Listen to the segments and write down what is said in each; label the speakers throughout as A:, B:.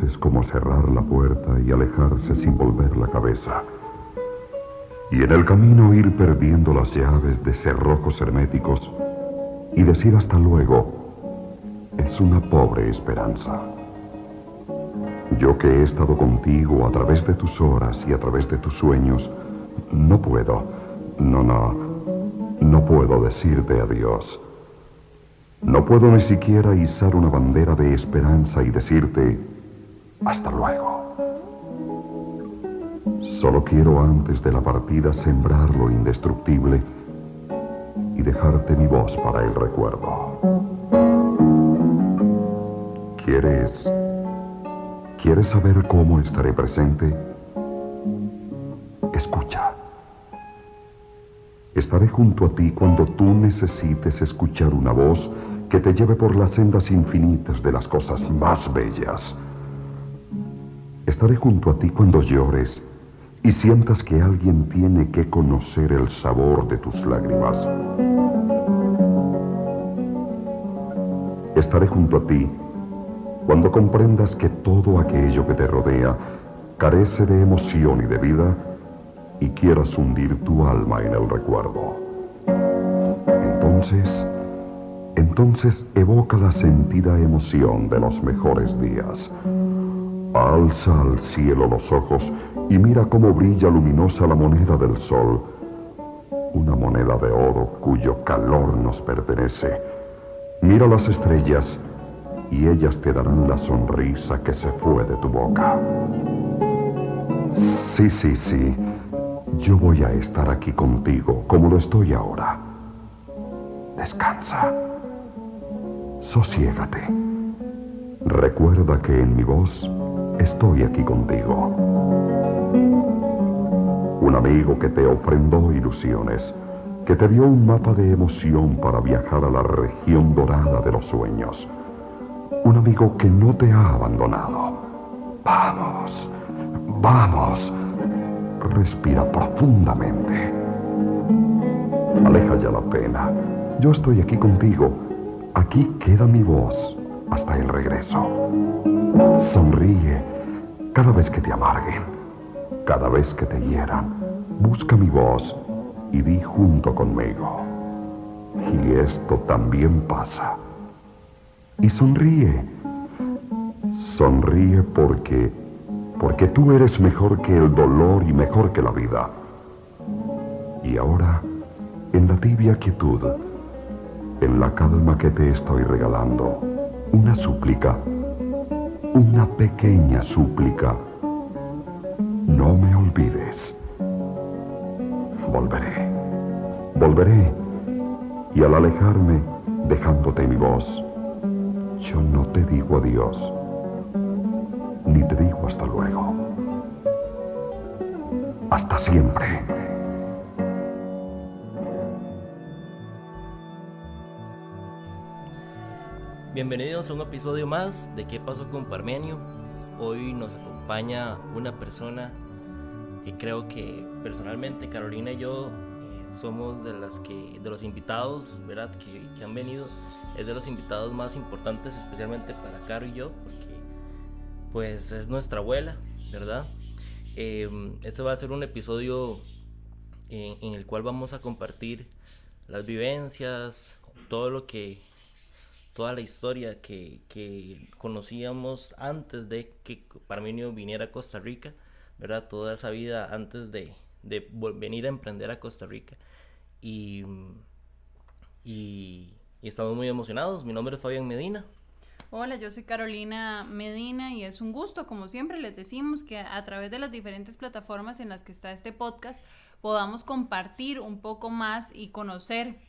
A: Es como cerrar la puerta y alejarse sin volver la cabeza. Y en el camino ir perdiendo las llaves de cerrojos herméticos y decir hasta luego es una pobre esperanza. Yo que he estado contigo a través de tus horas y a través de tus sueños, no puedo, no, no, no puedo decirte adiós. No puedo ni siquiera izar una bandera de esperanza y decirte hasta luego. Solo quiero antes de la partida sembrar lo indestructible y dejarte mi voz para el recuerdo. ¿Quieres... ¿Quieres saber cómo estaré presente? Escucha. Estaré junto a ti cuando tú necesites escuchar una voz que te lleve por las sendas infinitas de las cosas más bellas. Estaré junto a ti cuando llores y sientas que alguien tiene que conocer el sabor de tus lágrimas. Estaré junto a ti cuando comprendas que todo aquello que te rodea carece de emoción y de vida y quieras hundir tu alma en el recuerdo. Entonces, entonces evoca la sentida emoción de los mejores días. Alza al cielo los ojos y mira cómo brilla luminosa la moneda del sol, una moneda de oro cuyo calor nos pertenece. Mira las estrellas y ellas te darán la sonrisa que se fue de tu boca. Sí, sí, sí. Yo voy a estar aquí contigo como lo estoy ahora. Descansa. Sosiégate. Recuerda que en mi voz estoy aquí contigo. Un amigo que te ofrendó ilusiones, que te dio un mapa de emoción para viajar a la región dorada de los sueños un amigo que no te ha abandonado. Vamos, vamos. Respira profundamente. Aleja ya la pena. Yo estoy aquí contigo. Aquí queda mi voz hasta el regreso. Sonríe cada vez que te amarguen, cada vez que te hieran. Busca mi voz y di junto conmigo. Y esto también pasa y sonríe. Sonríe porque, porque tú eres mejor que el dolor y mejor que la vida. Y ahora, en la tibia quietud, en la calma que te estoy regalando, una súplica, una pequeña súplica. No me olvides. Volveré, volveré, y al alejarme, dejándote mi voz, yo no te digo adiós, ni te digo hasta luego. Hasta siempre.
B: Bienvenidos a un episodio más de ¿Qué pasó con Parmenio? Hoy nos acompaña una persona que creo que personalmente Carolina y yo eh, somos de las que de los invitados, ¿verdad? Que, han venido es de los invitados más importantes, especialmente para Caro y yo, porque pues es nuestra abuela, ¿verdad? Eh, este va a ser un episodio en, el cual vamos a compartir las vivencias, todo lo que, toda la historia que, que conocíamos antes de que Parmenio viniera a Costa Rica, ¿verdad? Toda esa vida antes de, de venir a emprender a Costa Rica. Y, y y estamos muy emocionados. Mi nombre es Fabián Medina.
C: Hola, yo soy Carolina Medina y es un gusto, como siempre les decimos, que a través de las diferentes plataformas en las que está este podcast podamos compartir un poco más y conocer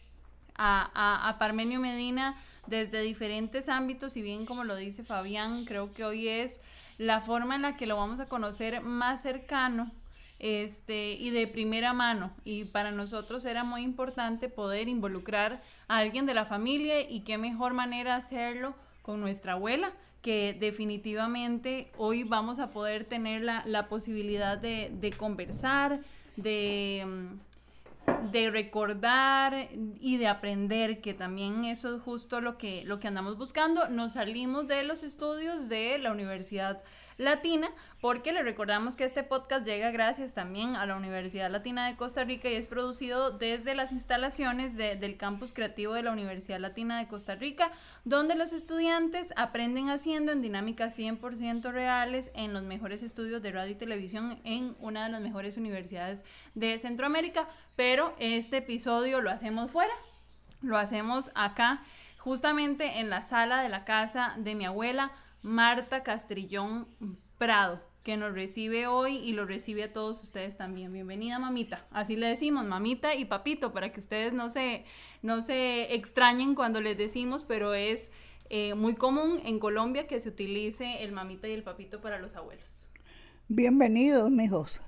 C: a, a, Parmenio Medina desde diferentes ámbitos y bien como lo dice Fabián, creo que hoy es la forma en la que lo vamos a conocer más cercano este, y de primera mano. Y para nosotros era muy importante poder involucrar a alguien de la familia y qué mejor manera hacerlo con nuestra abuela, que definitivamente hoy vamos a poder tener la, posibilidad de, de conversar, de mm, de recordar y de aprender, que también eso es justo lo que, lo que andamos buscando. Nos salimos de los estudios de la Universidad Latina, porque le recordamos que este podcast llega gracias también a la Universidad Latina de Costa Rica y es producido desde las instalaciones del campus creativo de la Universidad Latina de Costa Rica, donde los estudiantes aprenden haciendo en dinámicas 100% reales en los mejores estudios de radio y televisión en una de las mejores universidades de Centroamérica, pero este episodio lo hacemos fuera, lo hacemos acá justamente en la sala de la casa de mi abuela Marta Castrillón Prado, que nos recibe hoy y lo recibe a todos ustedes también. Bienvenida, mamita. Así le decimos, mamita y papito, para que ustedes no se, no se extrañen cuando les decimos, pero es eh, muy común en Colombia que se utilice el mamita y el papito para los abuelos.
D: Bienvenidos, mijos.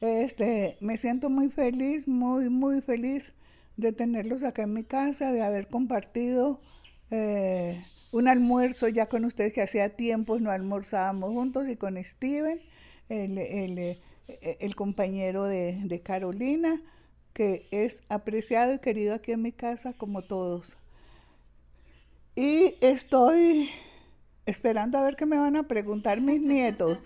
D: Este, me siento muy feliz, muy, muy feliz de tenerlos acá en mi casa, de haber compartido eh, un almuerzo ya con ustedes que hacía tiempo no almorzábamos juntos y con Steven, el, el, el compañero de, de, Carolina, que es apreciado y querido aquí en mi casa como todos. Y estoy esperando a ver qué me van a preguntar mis nietos.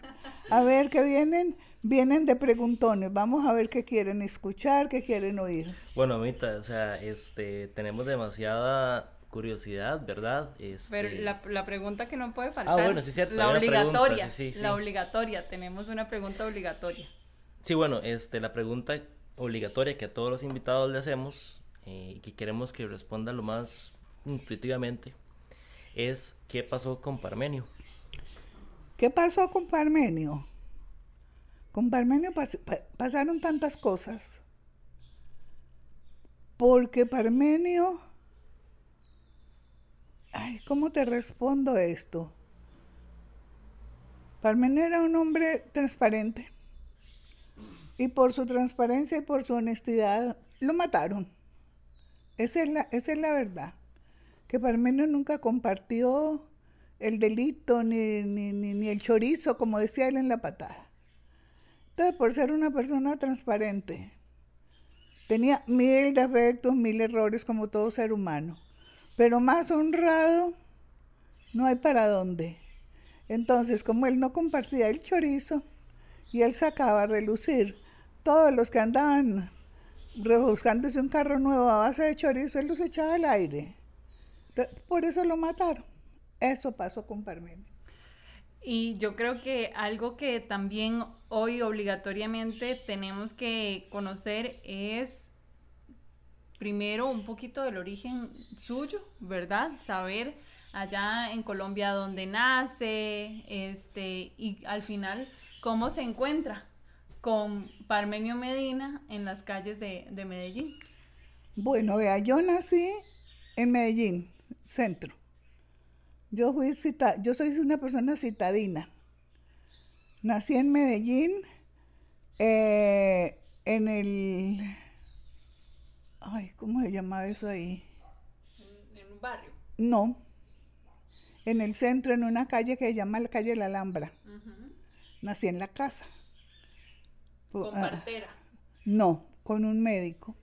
D: A ver qué vienen, vienen de preguntones. Vamos a ver qué quieren escuchar, qué quieren oír.
B: Bueno, Amita, o sea, este, tenemos demasiada curiosidad, ¿verdad?
C: Pero este la, la, pregunta que no puede faltar. Ah, bueno, sí, cierto. La obligatoria. La obligatoria. Tenemos una pregunta obligatoria.
B: Sí, bueno, este, la pregunta obligatoria que a todos los invitados le hacemos eh, y que queremos que responda lo más intuitivamente es ¿qué pasó con Parmenio?
D: ¿Qué pasó con Parmenio? Con Parmenio pasaron tantas cosas. Porque Parmenio Ay, ¿cómo te respondo esto? Parmenio era un hombre transparente. Y por su transparencia y por su honestidad lo mataron. Esa es la, esa es la verdad. Que Parmenio nunca compartió el delito ni, ni, ni, el chorizo, como decía él en la patada. Entonces, por ser una persona transparente, tenía mil defectos, mil errores como todo ser humano pero más honrado no hay para dónde. Entonces, como él no compartía el chorizo y él sacaba a relucir todos los que andaban rebuscándose un carro nuevo a base de chorizo, él los echaba al aire. Por eso lo mataron. Eso pasó con Parmenio.
C: Y yo creo que algo que también hoy obligatoriamente tenemos que conocer es primero un poquito del origen suyo, ¿verdad? Saber allá en Colombia dónde nace, este, y al final cómo se encuentra con Parmenio Medina en las calles de, Medellín.
D: Bueno, vea, yo nací en Medellín, centro. Yo fui cita, yo soy una persona citadina. Nací en Medellín, eh, en el Ay, ¿cómo se llama eso ahí?
C: ¿En, un barrio?
D: No. En el centro, en una calle que se llama la calle La Alhambra. Nací en la casa.
C: ¿Con ah, partera?
D: no, con un médico.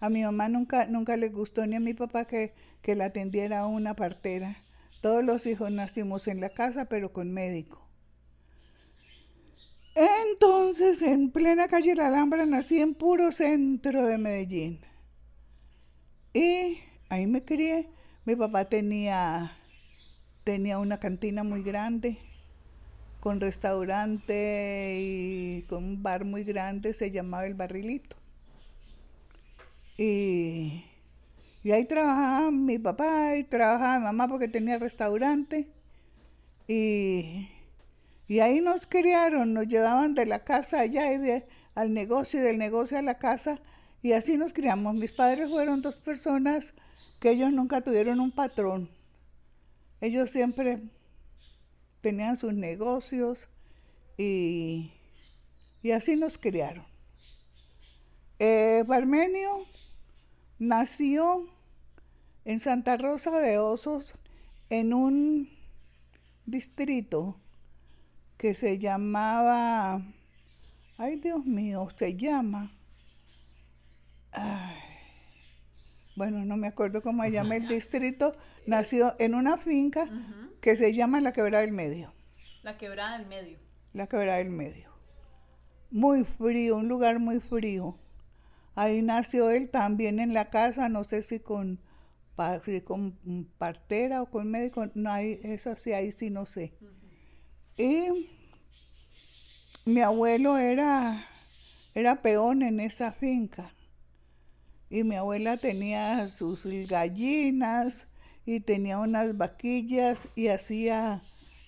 D: A mi mamá nunca, nunca le gustó ni a mi papá que, que la atendiera una partera. Todos los hijos nacimos en la casa, pero con médico. Entonces, en plena calle La Alhambra, nací en puro centro de Medellín. Y ahí me crié. Mi papá tenía, tenía una cantina muy grande, con restaurante y con un bar muy grande, se llamaba El Barrilito. Y, y ahí trabajaba mi papá y trabajaba mi mamá porque tenía restaurante. Y y ahí nos criaron, nos llevaban de la casa allá y al negocio y del negocio a la casa. Y así nos criamos. Mis padres fueron dos personas que ellos nunca tuvieron un patrón. Ellos siempre tenían sus negocios y, y así nos criaron. Eh, nació en Santa Rosa de Osos en un distrito que se llamaba, ay Dios mío, se llama, ay, bueno, no me acuerdo cómo se llama el distrito, nació en una finca que se llama La Quebrada del Medio.
C: La quebrada del medio.
D: La Quebrada del Medio. Muy frío, un lugar muy frío. Ahí nació él también en la casa, no sé si con, si con partera o con médico, no hay, eso sí, ahí sí no sé. Y mi abuelo era, era peón en esa finca. Y mi abuela tenía sus gallinas y tenía unas vaquillas y hacía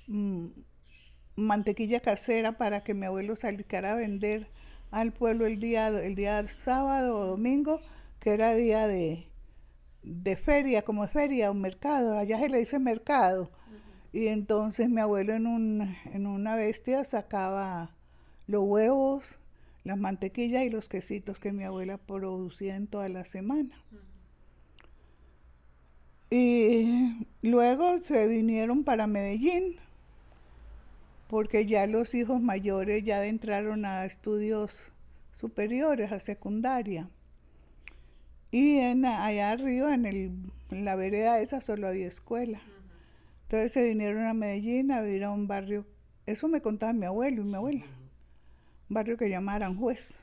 D: mm, mantequilla casera para que mi abuelo saliera a vender al pueblo el día, el día sábado o domingo, que era día de, de feria, como feria o mercado, allá se le dice mercado. Y entonces mi abuelo en, un, en una bestia sacaba los huevos, las mantequillas y los quesitos que mi abuela producía en toda la semana. Y luego se vinieron para Medellín, porque ya los hijos mayores ya entraron a estudios superiores, a secundaria. Y en, allá arriba, en, el, en la vereda esa, solo había escuela. Entonces se vinieron a Medellín a vivir a un barrio, eso me contaba mi abuelo y mi abuela, un barrio que llama Aranjuez.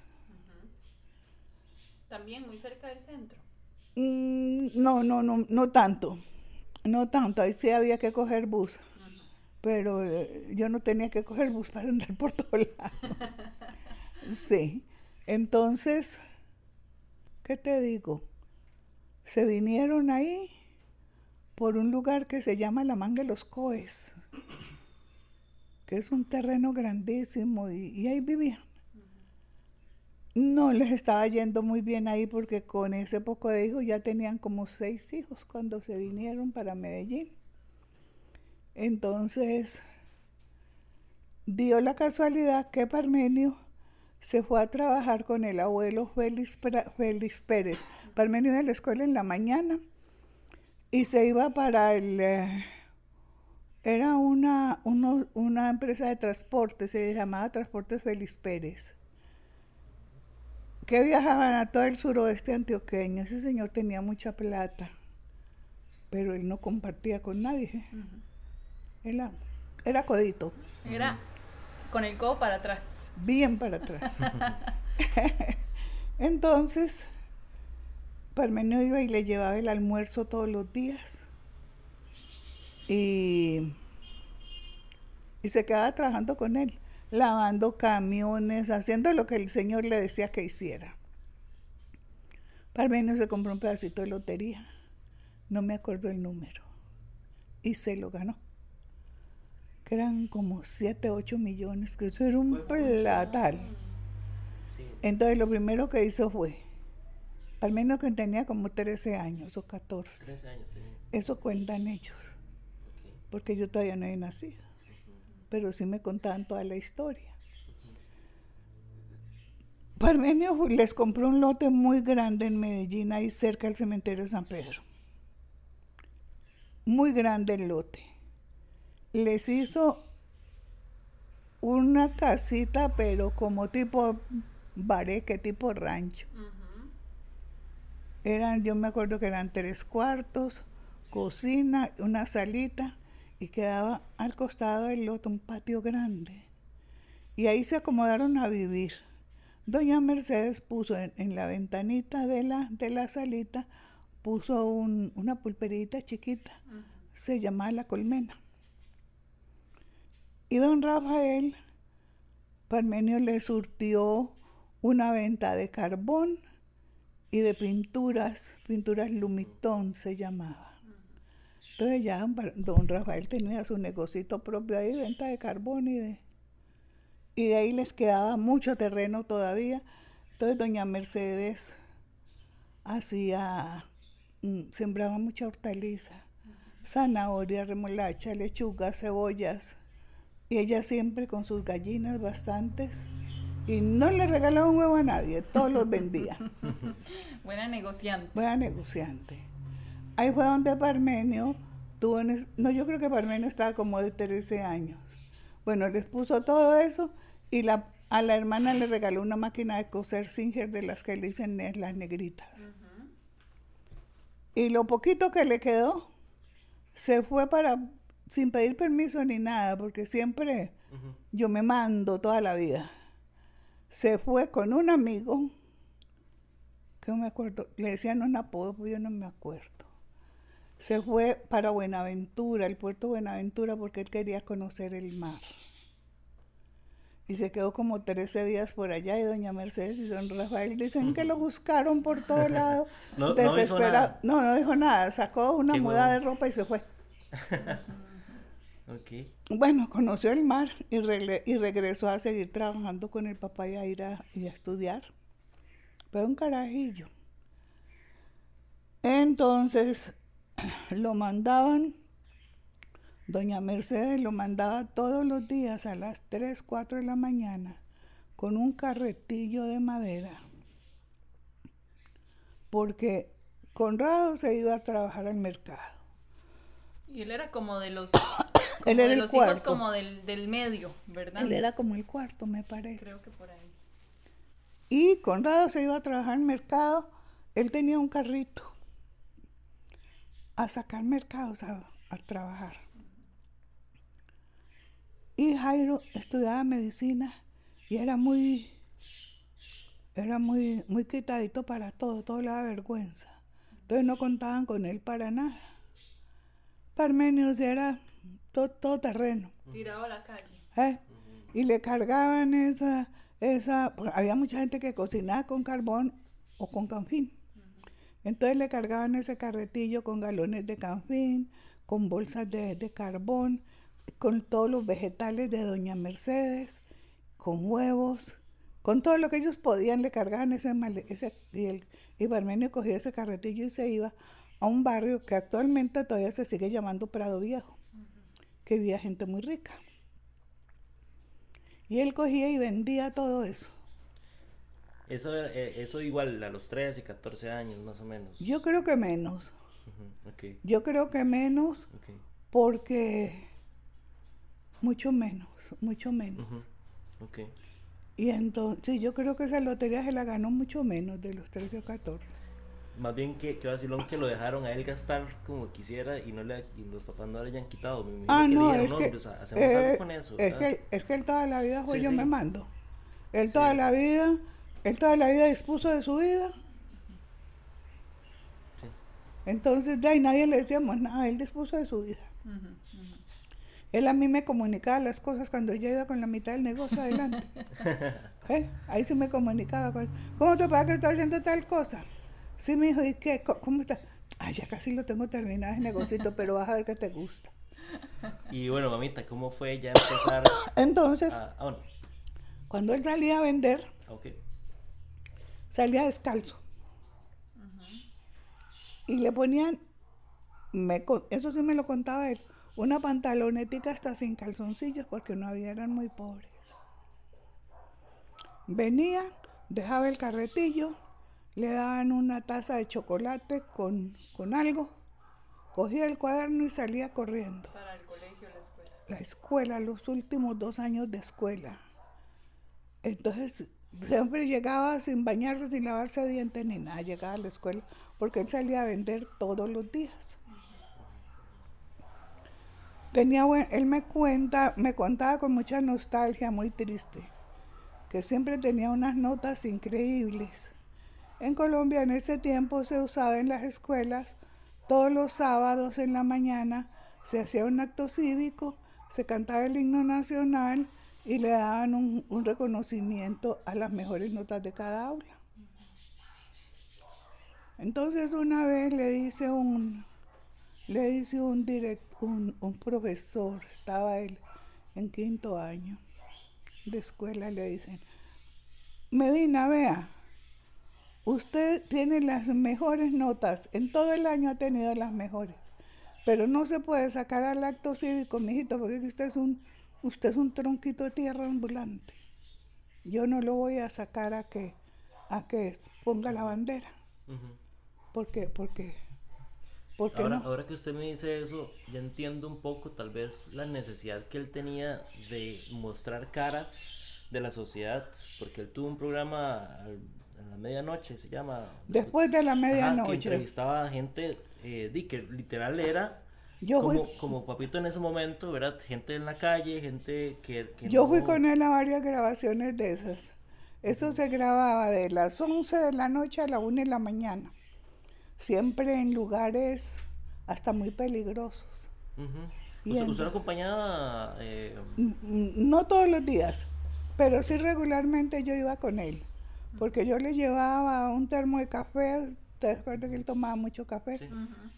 C: También muy cerca del centro.
D: Mm, no, no, no, no tanto, no tanto, ahí sí había que coger bus, pero eh, yo no tenía que coger bus para andar por todos lados. Sí, entonces, ¿qué te digo? Se vinieron ahí por un lugar que se llama la Manga de los Coes, que es un terreno grandísimo y, ahí vivían. No les estaba yendo muy bien ahí porque con ese poco de hijos ya tenían como seis hijos cuando se vinieron para Medellín. Entonces, dio la casualidad que Parmenio se fue a trabajar con el abuelo Félix, Félix Pérez. Parmenio iba a la escuela en la mañana y se iba para el... eh, era una, uno- una empresa de transporte, se llamaba Transportes Félix Pérez que viajaban a todo el suroeste antioqueño. Ese señor tenía mucha plata, pero él no compartía con nadie. Era, era codito,
C: Era con el codo para atrás.
D: bien para atrás. Entonces, Parmenio iba y le llevaba el almuerzo todos los días. Y, y se quedaba trabajando con él, lavando camiones, haciendo lo que el señor le decía que hiciera. Parmenio se compró un pedacito de lotería, no me acuerdo el número, y se lo ganó. Que eran como 7, 8 millones, que eso era un platal.
B: Sí.
D: Entonces lo primero que hizo fue, al menos que tenía como 13 años o 14,
B: 13 años tenía.
D: eso cuentan ellos, porque yo todavía no he nacido, pero sí me contaban toda la historia. Parmenio les compró un lote muy grande en Medellín, ahí cerca del cementerio de San Pedro. Muy grande el lote. Les hizo una casita, pero como tipo bareque, tipo rancho. Eran, yo me acuerdo que eran tres cuartos, cocina, una salita y quedaba al costado del lote un patio grande. Y ahí se acomodaron a vivir. Doña Mercedes puso en, en la ventanita de la, de la salita, puso un- una pulperita chiquita, se llamaba La Colmena. Y don Rafael Parmenio le surtió una venta de carbón y de pinturas, pinturas Lumitón se llamaba. Entonces ya don- Rafael tenía su negocito propio ahí, venta de carbón y de, y de ahí les quedaba mucho terreno todavía. Entonces doña Mercedes hacía, mm, sembraba mucha hortaliza, zanahoria, remolacha, lechuga, cebollas. Y ella siempre con sus gallinas bastantes. Y no le regalaba un huevo a nadie, todos los vendía.
C: Buena negociante.
D: Buena negociante. Ahí fue donde Parmenio tuvo, no, yo creo que Parmenio estaba como de 13 años. Bueno, les puso todo eso y la, a la hermana le regaló una máquina de coser Singer de las que le dicen las negritas. Y lo poquito que le quedó, se fue para, sin pedir permiso ni nada, porque siempre yo me mando toda la vida. Se fue con un amigo, que no me acuerdo, le decían un apodo, pues yo no me acuerdo. Se fue para Buenaventura, el puerto Buenaventura, porque él quería conocer el mar. Y se quedó como 13 días por allá y doña Mercedes y don Rafael dicen que lo buscaron por todos lados.
B: No-
D: desesperado. No, no dijo nada. Sacó una muda de ropa y se fue.
B: Ok.
D: Bueno, conoció el mar y regresó a seguir trabajando con el papá y a ir a, y a estudiar. Pero un carajillo. Entonces lo mandaban, doña Mercedes lo mandaba todos los días a las 3, 4 de la mañana con un carretillo de madera. Porque Conrado se iba a trabajar al mercado.
C: Y él era como de los,
D: Él
C: como
D: era
C: de
D: el
C: los hijos como del, del medio, ¿verdad?
D: Él era como el cuarto, me parece.
C: Creo que por ahí.
D: Y Conrado se iba a trabajar al mercado. Él tenía un carrito a sacar mercados a, a trabajar. Y Jairo estudiaba medicina y era muy, era muy, muy quitadito para todo, todo le daba vergüenza. Entonces no contaban con él para nada. Parmenios era todo, todo terreno.
C: Tirado a la calle.
D: ¿eh? Y le cargaban esa, esa, había mucha gente que cocinaba con carbón o con canfín. Entonces le cargaban ese carretillo con galones de canfín, con bolsas de, de carbón, con todos los vegetales de Doña Mercedes, con huevos, con todo lo que ellos podían, le cargaban ese, ese y el y Parmenio cogía ese carretillo y se iba a un barrio que actualmente todavía se sigue llamando Prado Viejo, que vivía gente muy rica. Y él cogía y vendía todo eso.
B: Eso, eh, eso igual a los 13, 14 años más o menos.
D: Yo creo que menos.
B: Ujú, Ok,
D: Yo creo que menos
B: ok.
D: porque mucho menos, mucho menos.
B: ujú, Ok.
D: Y entonces, sí, yo creo que esa lotería se la ganó mucho menos de los 13 o 14.
B: Más bien que, que vacilón que lo dejaron a él gastar como quisiera y no le y los papás no le hayan quitado. Me
D: Ah,
B: que le
D: no,
B: dijeron,
D: es
B: no,
D: que,
B: hacemos
D: eh,
B: algo con eso.
D: es,
B: ah".
D: que, es que él toda la vida fue
B: Sí,
D: yo
B: sí.
D: me mando. Él toda la vida, él toda la vida dispuso de su vida. Entonces de ahí nadie le decíamos nada, él dispuso de su vida. Él a mí me comunicaba las cosas cuando yo iba con la mitad del negocio adelante. ¿Eh? Ahí sí me comunicaba. con- ¿Cómo te pasa que estoy haciendo tal cosa? Sí, mi hijo, ¿y qué? ¿Cómo está? Ay, ya casi lo tengo terminado ese negocito, pero vas a ver que te gusta.
B: Y bueno, mamita, ¿cómo fue ya empezar
D: Entonces,
B: a... Ah,
D: cuando él salía a vender, salía descalzo. Y le ponían, me eso sí me lo contaba él, una pantalonetica hasta sin calzoncillos porque no había, eran muy pobres. Venía, dejaba el carretillo, le daban una taza de chocolate con, con algo, cogía el cuaderno y salía corriendo.
C: Para el colegio, la escuela.
D: La escuela, los últimos dos años de escuela. Entonces, siempre llegaba sin bañarse, sin lavarse dientes ni nada, llegaba a la escuela, porque él salía a vender todos los días. Tenía buen- él me cuenta, me contaba con mucha nostalgia, muy triste, que siempre tenía unas notas increíbles. En Colombia en ese tiempo se usaba en las escuelas, todos los sábados en la mañana se hacía un acto cívico, se cantaba el himno nacional y le daban un, reconocimiento a las mejores notas de cada aula. Entonces una vez le dice un, le dice un, direct, un, un profesor, estaba él en quinto año de escuela, le dicen, Medina, vea, usted tiene las mejores notas, en todo el año ha tenido las mejores, pero no se puede sacar al acto cívico, mijito, porque usted es un, usted es un tronquito de tierra ambulante. Yo no lo voy a sacar a que, a que ponga la bandera,
B: Ujú.
D: porque, porque ¿Por qué
B: Ahora,
D: no?
B: ahora que usted me dice eso, ya entiendo un poco tal vez la necesidad que él tenía de mostrar caras de la sociedad, porque él tuvo un programa a la medianoche, se llama...
D: Después de la
B: Ajá, que
D: medianoche.
B: entrevistaba a gente, eh, di, que literal era
D: Yo fui,
B: como, como papito en ese momento, ¿verdad? Gente en la calle, gente que... que
D: yo fui
B: no-
D: con él a varias grabaciones de esas. Eso se grababa de las 11 de la noche a la 1 de la mañana. Siempre en lugares hasta muy peligrosos.
B: Ujú.
D: Y
B: ¿Usted,
D: en-
B: usted lo acompañaba... eh,
D: No todos los días, pero sí regularmente yo iba con él. Porque yo le llevaba un termo de café. ¿Te acuerdas que él tomaba mucho café?
B: sí.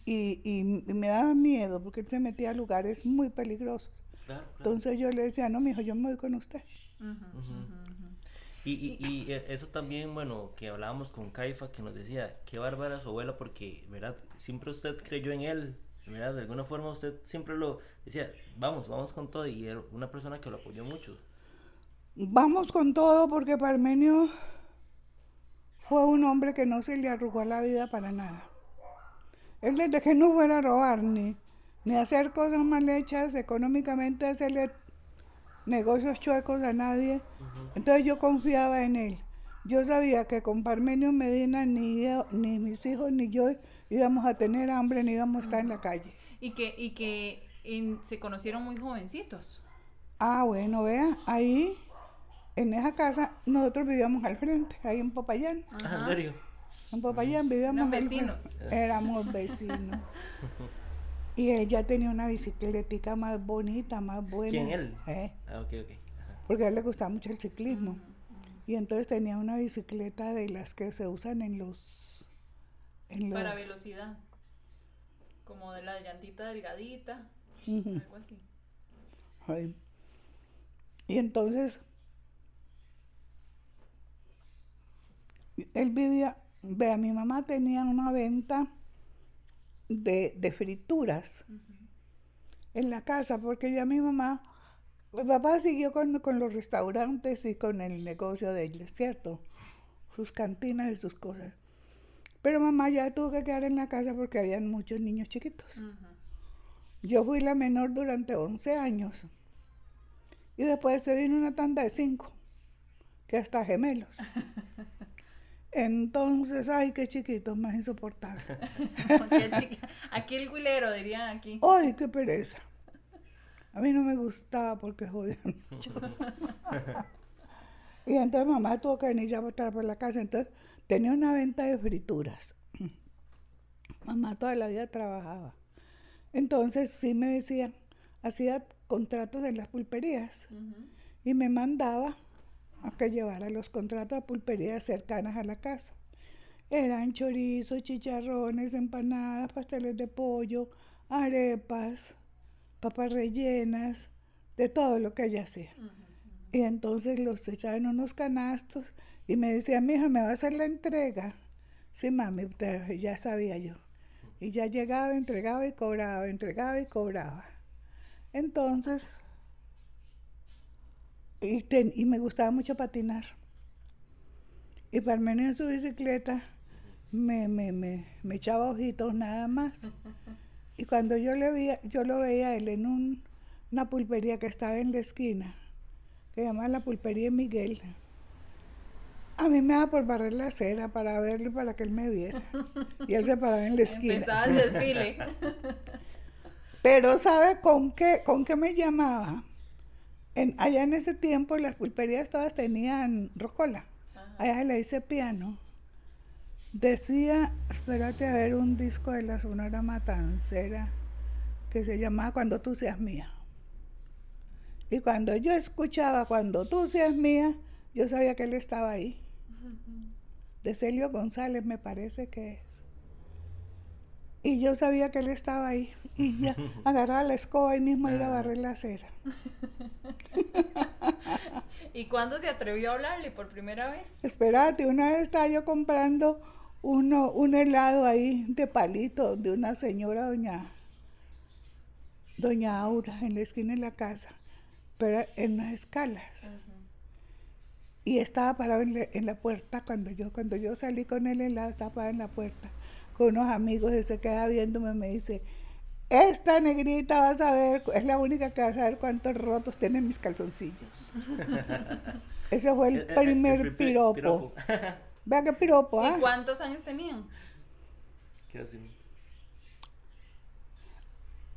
D: Y, y- y me daba miedo porque él se metía a lugares muy peligrosos.
B: claro, claro.
D: Entonces yo le decía, no, mijo, yo me voy con usted.
B: Y, y, y e- eso también, bueno, que hablábamos con Caifa, que nos decía, qué bárbara su abuela, porque, ¿verdad? Siempre usted creyó en él, ¿verdad? De alguna forma usted siempre lo decía, vamos, vamos con todo, y era una persona que lo apoyó mucho.
D: Vamos con todo porque Parmenio fue un hombre que no se le arrugó la vida para nada. Él desde que no fuera a robar ni, ni hacer cosas mal hechas económicamente, hacerle negocios chuecos a nadie. Entonces yo confiaba en él. Yo sabía que con Parmenio Medina ni, yo- ni mis hijos ni yo íbamos a tener hambre ni íbamos a estar en la calle.
C: Y que, y que en- se conocieron muy jovencitos.
D: Ah, bueno, vea, ahí en esa casa nosotros vivíamos al frente, ahí en Popayán.
B: Ah, ¿en
C: Ajá.
B: serio?
D: En Popayán vivíamos frente.
C: vecinos.
D: Éramos vecinos. Y él ya tenía una bicicletica más bonita, más buena.
B: ¿Quién, él?
D: Eh,
B: Ah, ok, ok. Ajá.
D: porque a él le gustaba mucho el ciclismo. Y entonces tenía una bicicleta de las que se usan en los... En los
C: Para velocidad. Como de la llantita delgadita. Algo así.
D: Ay. Y entonces, él vivía, vea, mi mamá tenía una venta de, de frituras en la casa, porque ya mi mamá, mi papá siguió con, con los restaurantes y con el negocio de ellos, ¿cierto? Sus cantinas y sus cosas. Pero mamá ya tuvo que quedar en la casa porque habían muchos niños chiquitos. Yo fui la menor durante 11 años. Y después se vino una tanda de 5, que hasta gemelos. Entonces, ay, qué chiquitos, más insoportable.
C: Aquel chica- Aquel guilero, dirían aquí.
D: Ay, qué pereza. A mí no me gustaba porque jodían mucho. y entonces mamá tuvo que venir ya a botar por la casa. Entonces tenía una venta de frituras. mamá toda la vida trabajaba. Entonces sí me decía, hacía contratos en las pulperías y me mandaba a que llevara los contratos a pulperías cercanas a la casa. Eran chorizos, chicharrones, empanadas, pasteles de pollo, arepas, papas rellenas, de todo lo que ella hacía. Y entonces los echaba en unos canastos y me decía, mija, ¿me va a hacer la entrega? Sí, mami, ya sabía yo. Y ya llegaba, entregaba y cobraba, entregaba y cobraba. Entonces, y, ten- y me gustaba mucho patinar. Y Parmenio en su bicicleta me, me, me, me echaba ojitos nada más. Y cuando yo, le veía, yo lo veía a él en un- una pulpería que estaba en la esquina, que se llama la pulpería Miguel, a mí me daba por barrer la acera para verlo y para que él me viera. Y él se paraba en la esquina.
C: Empezaba el desfile.
D: Pero ¿sabe con qué, con qué me llamaba? En, allá en ese tiempo las pulperías todas tenían rocola.
C: Ajá.
D: Allá se le dice piano. Decía, espérate a ver un disco de la Sonora Matancera que se llamaba Cuando tú seas mía. Y cuando yo escuchaba Cuando tú seas mía, yo sabía que él estaba ahí. De Celio González me parece que es. Y yo sabía que él estaba ahí. Y ya agarraba la escoba y mismo a ir a barrer la acera.
C: ¿Y cuándo se atrevió a hablarle por primera vez?
D: Espérate, una vez estaba yo comprando uno, un helado ahí de palito de una señora, doña, doña Aura, en la esquina de la casa, pero en las escalas. Y estaba parado en la, en la puerta cuando yo, cuando yo salí con el helado, estaba parado en la puerta, con unos amigos y se queda viéndome, me dice, esta negrita vas a ver, es la única que vas a ver cuántos rotos tienen mis calzoncillos. Ese fue el
B: Eh, eh,
D: primer
B: el pri-
D: piropo.
B: piropo.
D: Vea qué piropo,
C: ¿Y
D: ¿ah?
C: cuántos años tenían?
B: ¿Qué hacen?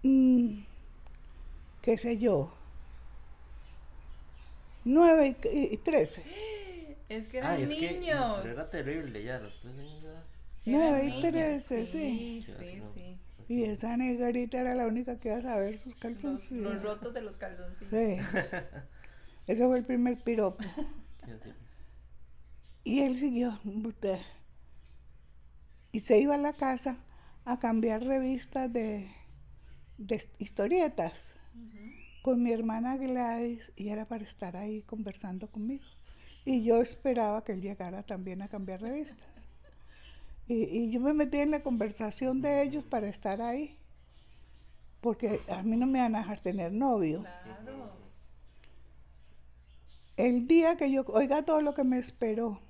D: Mm, qué sé yo. Nueve y, y- y trece.
C: Es que eran
B: Ah, es que
C: niños.
B: pero era terrible ya, los tres ya.
D: Nueve y
C: niños,
D: trece, sí.
C: Sí,
B: Sí,
C: sí.
D: Y esa negrita era la única que iba a saber sus
C: Los,
D: calzoncillos.
C: los rotos de los calzoncillos.
D: Sí. Ese fue el primer piropo. Y él siguió. Y se iba a la casa a cambiar revistas de, de historietas con mi hermana Gladys y era para estar ahí conversando conmigo. Y yo esperaba que él llegara también a cambiar revistas. Y, y yo me metí en la conversación de ellos para estar ahí. Porque a mí no me van a dejar tener novio.
C: Claro.
D: El día que yo, oiga todo lo que me esperó,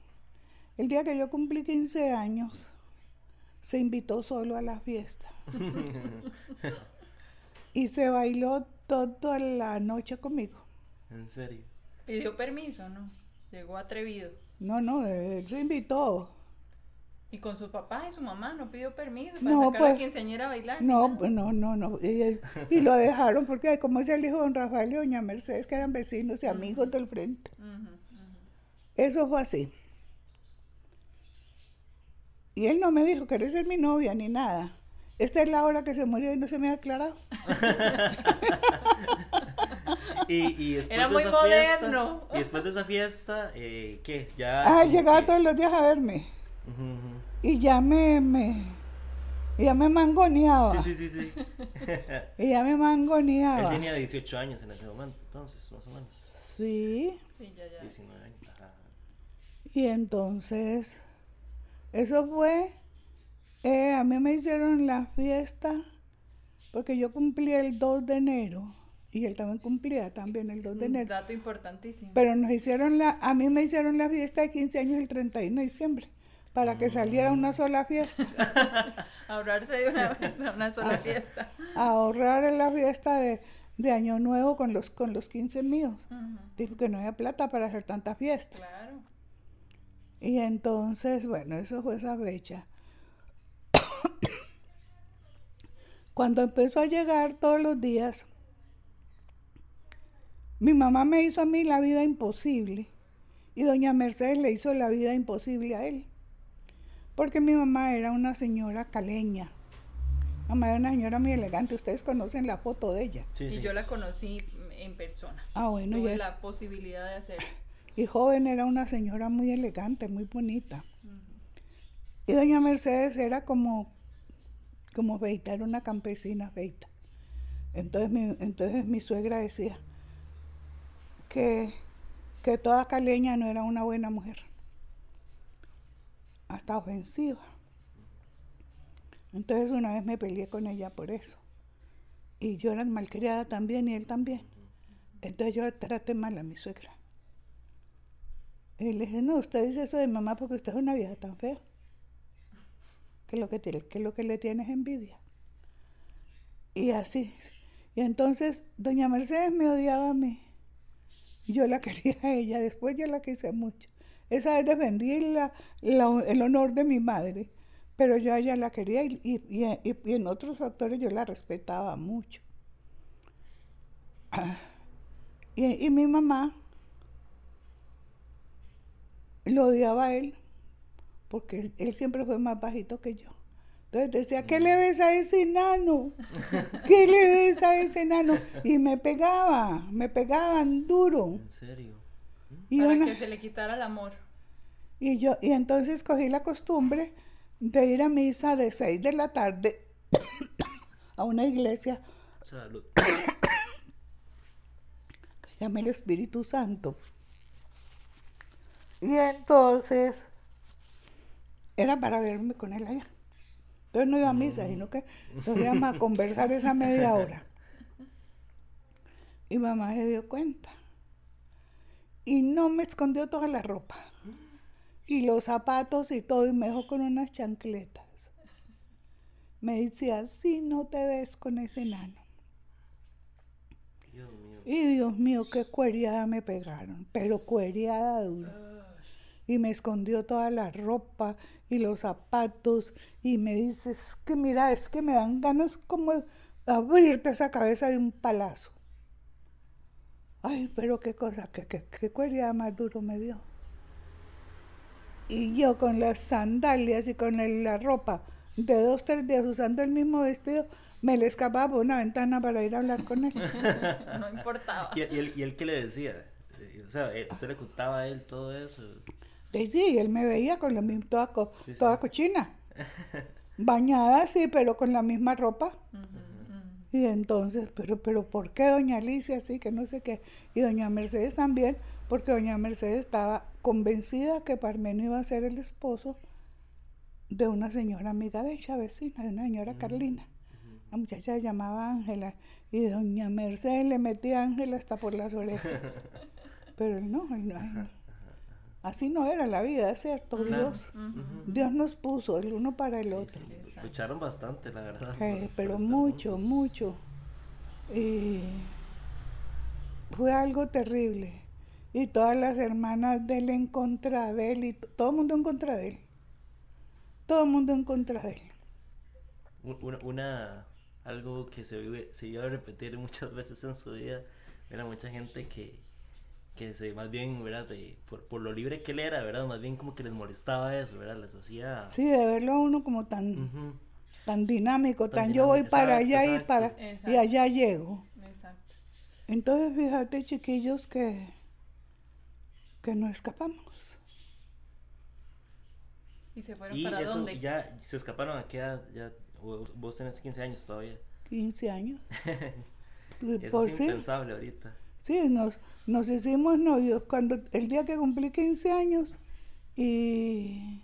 D: el día que yo cumplí 15 años, se invitó solo a la fiesta. y se bailó toda la noche conmigo.
B: En serio.
C: Pidió permiso, ¿no? Llegó atrevido.
D: No, no, él se invitó.
C: Y con su papá y su mamá no pidió permiso para
D: No,
C: sacar a
D: pues,
C: quinceañera a bailar.
D: No, pues, no, no, no. Y, y lo dejaron porque como es el hijo de don Rafael y doña Mercedes, que eran vecinos y amigos del frente. Eso fue así. Y él no me dijo, ¿querés ser mi novia? Ni nada. Esta es la hora que se murió y no se me ha aclarado.
B: Y, y después
C: Era
B: de
C: muy
B: esa
C: moderno.
B: Fiesta, y después de esa fiesta, eh, ¿qué? Ya.
D: Ah, llegaba
B: que-
D: todos los días a verme.
B: Ujú.
D: Y ya me, me, ya me mangoneaba.
B: Sí, sí, sí, sí.
D: Y ya me
B: Él
D: mangoneaba.
B: tenía 18 años en ese momento, entonces, más o menos.
D: Sí.
C: Sí, ya, ya.
B: 19 años. Ajá.
D: Y entonces, eso fue, eh, a mí me hicieron la fiesta, porque yo cumplía el 2 de enero, y él también cumplía también el 2 de
C: Un
D: enero.
C: dato importantísimo.
D: Pero nos hicieron la, a mí me hicieron la fiesta de 15 años el 31 de diciembre, para que saliera una sola fiesta,
C: Ahorrarse de una, una
D: Ah.
C: sola fiesta.
D: ahorrar en la fiesta de, de Año Nuevo con los, con los 15 míos.
C: Ujú,
D: Dijo que no había plata para hacer tanta fiesta.
C: Claro.
D: Y entonces, bueno, eso fue esa fecha. Cuando empezó a llegar todos los días, mi mamá me hizo a mí la vida imposible y doña Mercedes le hizo la vida imposible a él. Porque mi mamá era una señora caleña. Mamá era una señora muy elegante. Ustedes conocen la foto de ella.
B: Sí,
C: Y
B: sí.
C: yo la conocí en persona.
D: Ah, bueno,
C: Tuve la posibilidad de hacerlo.
D: y joven era una señora muy elegante, muy bonita. Y doña Mercedes era como, como feita, era una campesina feita. Entonces mi, entonces mi suegra decía que, que toda caleña no era una buena mujer. Hasta ofensiva. Entonces una vez me peleé con ella por eso. Y yo era malcriada también y él también. Entonces yo traté mal a mi suegra. Y le dije, no, usted dice eso de mamá porque usted es una vieja tan fea. Que lo que, tiene, que lo que le tiene es envidia. Y así. Y entonces doña Mercedes me odiaba a mí. Yo la quería a ella. Después yo la quise mucho. Esa vez defendí la- la- el honor de mi madre. Pero yo a ella la quería y, y- y- y- y en otros factores yo la respetaba mucho. Y, y mi mamá lo odiaba a él, porque él, él siempre fue más bajito que yo. Entonces decía, ¿qué le ves a ese enano? ¿Qué le ves a ese enano? Y me pegaba, me pegaban duro.
B: En serio.
D: Y,
C: para
D: una-
C: que se le quitara el amor.
D: Y yo, y entonces cogí la costumbre de ir a misa de 6 de la tarde a una iglesia
B: Salud.
D: que llama el Espíritu Santo. Y entonces era para verme con él allá. Entonces no iba a misa, sino que nos íbamos a conversar esa media hora. Y mamá se dio cuenta. Y no me escondió toda la ropa. Y los zapatos y todo, y me dejó con unas chancletas. me dice, así no te ves con ese enano.
B: Dios mío.
D: Y Dios mío, qué cueriada me pegaron, pero cueriada duro. Y me escondió toda la ropa y los zapatos y me dice, es que mira, es que me dan ganas como de abrirte esa cabeza de un palazo. Ay, pero qué cosa, qué, qué, qué cueriada más duro me dio. Y yo con las sandalias y con el- la ropa de dos, tres días usando el mismo vestido, me le escapaba por una ventana para ir a hablar con él.
C: No importaba.
B: ¿Y, y él, ¿Y él qué le decía? Eh, O sea, eh, ¿usted le contaba a él todo eso?
D: Sí, él me veía con la misma, toda, co-
B: Sí, sí.
D: toda cochina. Bañada, sí, pero con la misma ropa.
C: Ujú, ujú.
D: Y entonces, pero, pero ¿por qué doña Alicia sí? Que no sé qué. Y doña Mercedes también, porque doña Mercedes estaba convencida que Parmenio iba a ser el esposo de una señora amiga de ella, vecina, de una señora Carlina. La muchacha se llamaba Ángela. Y doña Mercedes le metía a Ángela hasta por las orejas. Pero él no, él no, él no. Así no era la vida, ¿cierto?
B: Claro.
D: Dios. Dios nos puso el uno para el
B: Sí,
D: otro.
B: sí, lucharon bastante, la verdad.
D: Eh,
B: por-
D: pero mucho,
B: juntos.
D: mucho. Y fue algo terrible. Y todas las hermanas de él en contra de él, y todo el mundo en contra de él. Todo el mundo en contra de él.
B: Un- Una, una- algo que se, vive- se iba a repetir muchas veces en su vida, era mucha gente que, que se, más bien, ¿verdad? De- por, por lo libre que él era, ¿verdad? Más bien como que les molestaba eso, ¿verdad? Les hacía...
D: Sí, de verlo a uno como tan,
B: Ujú.
D: tan dinámico,
B: Tan
D: tan, yo voy
B: dinámico,
D: para
B: exacto,
D: allá y,
B: exacto.
D: para, y
C: Exacto.
D: allá llego.
C: Exacto.
D: Entonces, fíjate, chiquillos, que, que no escapamos.
C: ¿Y se fueron
B: Y
C: para
B: eso,
C: dónde?
B: ya se escaparon a qué edad, ya, vos tenés 15 años todavía.
D: 15 años. Y
B: Eso
D: por
B: es
D: sí,
B: impensable ahorita.
D: sí, nos, nos hicimos novios cuando el día que cumplí 15 años y,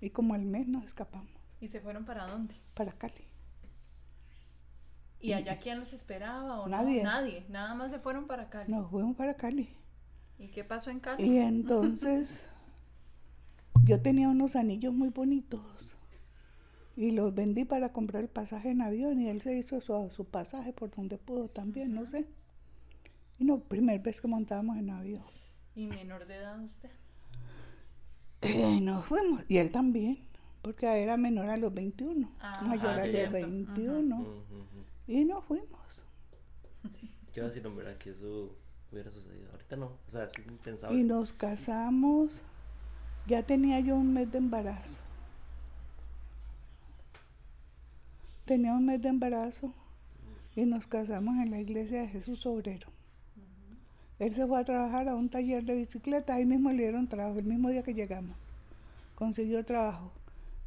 D: y como al mes nos escapamos
C: ¿Y se fueron para dónde?
D: para Cali.
C: ¿Y allá quién los esperaba o no?
D: Nadie.
C: Nadie. Nada más se fueron para Cali.
D: Nos fuimos para Cali.
C: ¿Y qué pasó en Cali?
D: Y entonces yo tenía unos anillos muy bonitos y los vendí para comprar el pasaje en avión y él se hizo su, su pasaje por donde pudo también, no sé. Y no, primera vez que montábamos en avión.
C: ¿Y menor de edad usted?
D: Eh, nos fuimos, y él también, porque era menor a los 21,
C: Ah,
D: mayor
B: ah,
D: a los
B: cierto.
D: 21,
B: Ujú, ujú.
D: Y nos fuimos.
B: ¿Qué va a decir, en verdad, que eso hubiera sucedido? Ahorita no, o sea, es impensable.
D: Y nos casamos, ya tenía yo un mes de embarazo. Tenía un mes de embarazo y nos casamos en la iglesia de Jesús Obrero. Él se fue a trabajar a un taller de bicicleta, ahí mismo le dieron trabajo, el mismo día que llegamos. Consiguió trabajo.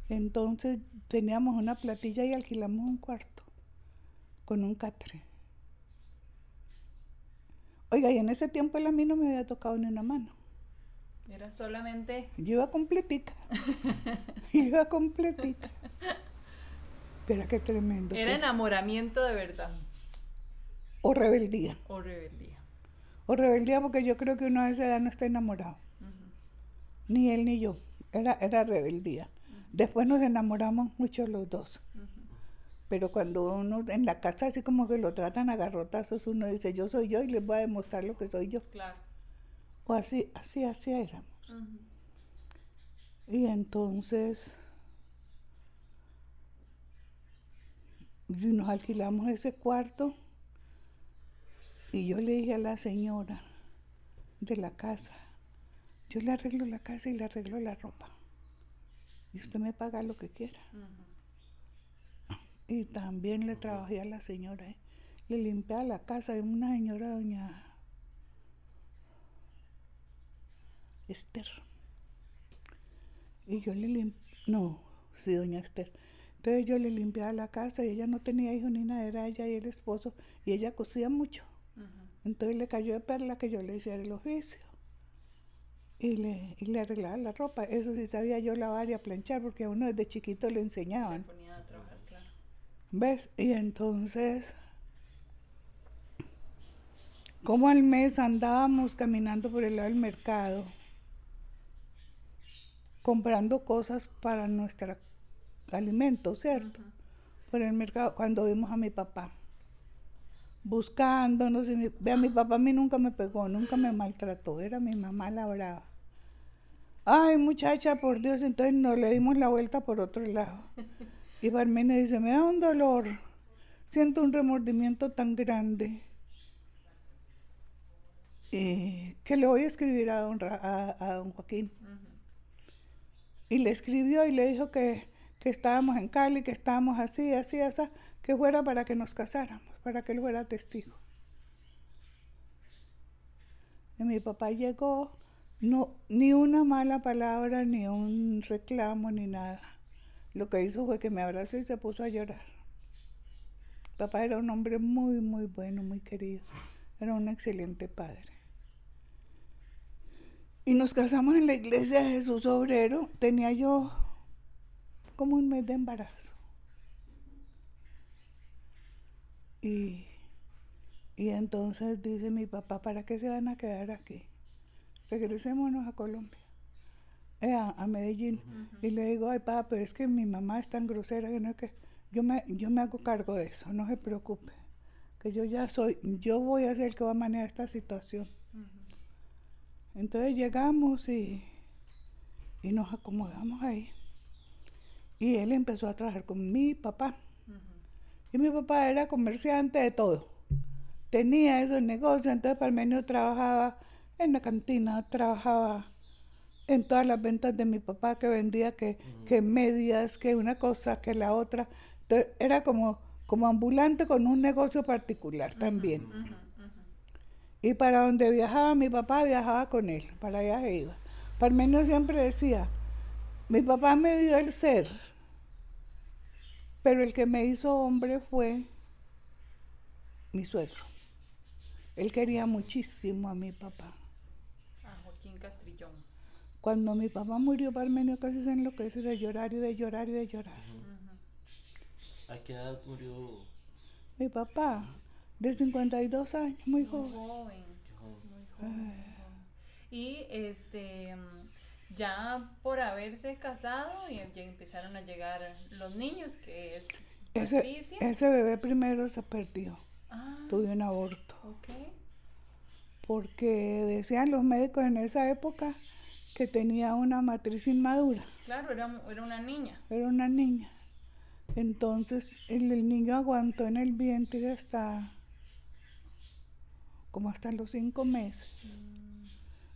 D: Entonces teníamos una platilla y alquilamos un cuarto con un catre. Oiga, y en ese tiempo él a mí no me había tocado ni una mano.
C: Era solamente...
D: Yo iba completica. iba completica. Pero qué tremendo.
C: Era enamoramiento de verdad.
D: O rebeldía.
C: O rebeldía.
D: O rebeldía porque yo creo que uno a esa edad no está enamorado. Ni él ni yo. Era, era rebeldía. Después nos enamoramos mucho los dos. Pero cuando uno en la casa así como que lo tratan a garrotazos, uno dice yo soy yo y les voy a demostrar lo que soy yo.
C: Claro.
D: O así, así, así éramos. Y entonces y nos alquilamos ese cuarto y yo le dije a la señora de la casa, yo le arreglo la casa y le arreglo la ropa. Y usted me paga lo que quiera.
C: Ujú.
D: Y también le trabajé a la señora, ¿eh? le limpiaba la casa de una señora doña Esther. Y yo le limpiaba, no, sí, doña Esther. Entonces yo le limpiaba la casa y ella no tenía hijos ni nada, era ella y el esposo, y ella cosía mucho. Entonces le cayó de perla que yo le hiciera el oficio. Y le, y le arreglaba la ropa. Eso sí sabía yo lavar y a planchar, porque a uno desde chiquito le enseñaban.
C: ponía a trabajar.
D: ¿Ves? Y entonces, como al mes andábamos caminando por el lado del mercado, comprando cosas para nuestra alimentos, ¿cierto? Por el mercado, cuando vimos a mi papá buscándonos. Y mi, vea, mi papá a mí nunca me pegó, nunca me maltrató, era mi mamá la brava. Ay, muchacha, por Dios, entonces nos le dimos la vuelta por otro lado. Y Barmene dice, me da un dolor, siento un remordimiento tan grande. Y que le voy a escribir a don, Ra- a, a don Joaquín. Y le escribió y le dijo que, que estábamos en Cali, que estábamos así, así, así, que fuera para que nos casáramos, para que él fuera testigo. Y mi papá llegó, no, ni una mala palabra, ni un reclamo, ni nada. Lo que hizo fue que me abrazó y se puso a llorar. Papá era un hombre muy, muy bueno, muy querido. Era un excelente padre. Y nos casamos en la iglesia de Jesús Obrero. Tenía yo como un mes de embarazo. Y, y entonces dice mi papá, ¿para qué se van a quedar aquí? Regresémonos a Colombia, a, a Medellín. Y le digo, ay papá, pero es que mi mamá es tan grosera que no es que yo me, yo me hago cargo de eso, no se preocupe. Que yo ya soy, yo voy a ser el que va a manejar esta situación. Entonces llegamos y, y nos acomodamos ahí. Y él empezó a trabajar con mi papá. Y mi papá era comerciante de todo. Tenía esos negocios, entonces Palmenio trabajaba en la cantina, trabajaba en todas las ventas de mi papá que vendía que, que medias, que una cosa, que la otra. Entonces era como, como ambulante con un negocio particular también. Y para donde viajaba mi papá, viajaba con él, para allá se iba. Parmenio siempre decía, mi papá me dio el ser, pero el que me hizo hombre fue mi suegro. Él quería muchísimo a mi papá. Cuando mi papá murió, Parmenio casi se enloquece de llorar y de llorar y de llorar.
B: ¿A qué edad murió?
D: Mi papá, de 52 años, muy
C: Muy
D: joven.
C: joven. Muy joven. muy joven. Y este ya por haberse casado y ya empezaron a llegar los niños, que es
D: Ese, ese bebé primero se perdió,
C: Ah,
D: tuve un aborto.
C: ok.
D: porque decían los médicos en esa época que tenía una matriz inmadura,
C: Claro, era, era una niña.
D: era una niña. Entonces el, el niño aguantó en el vientre hasta como hasta los cinco meses.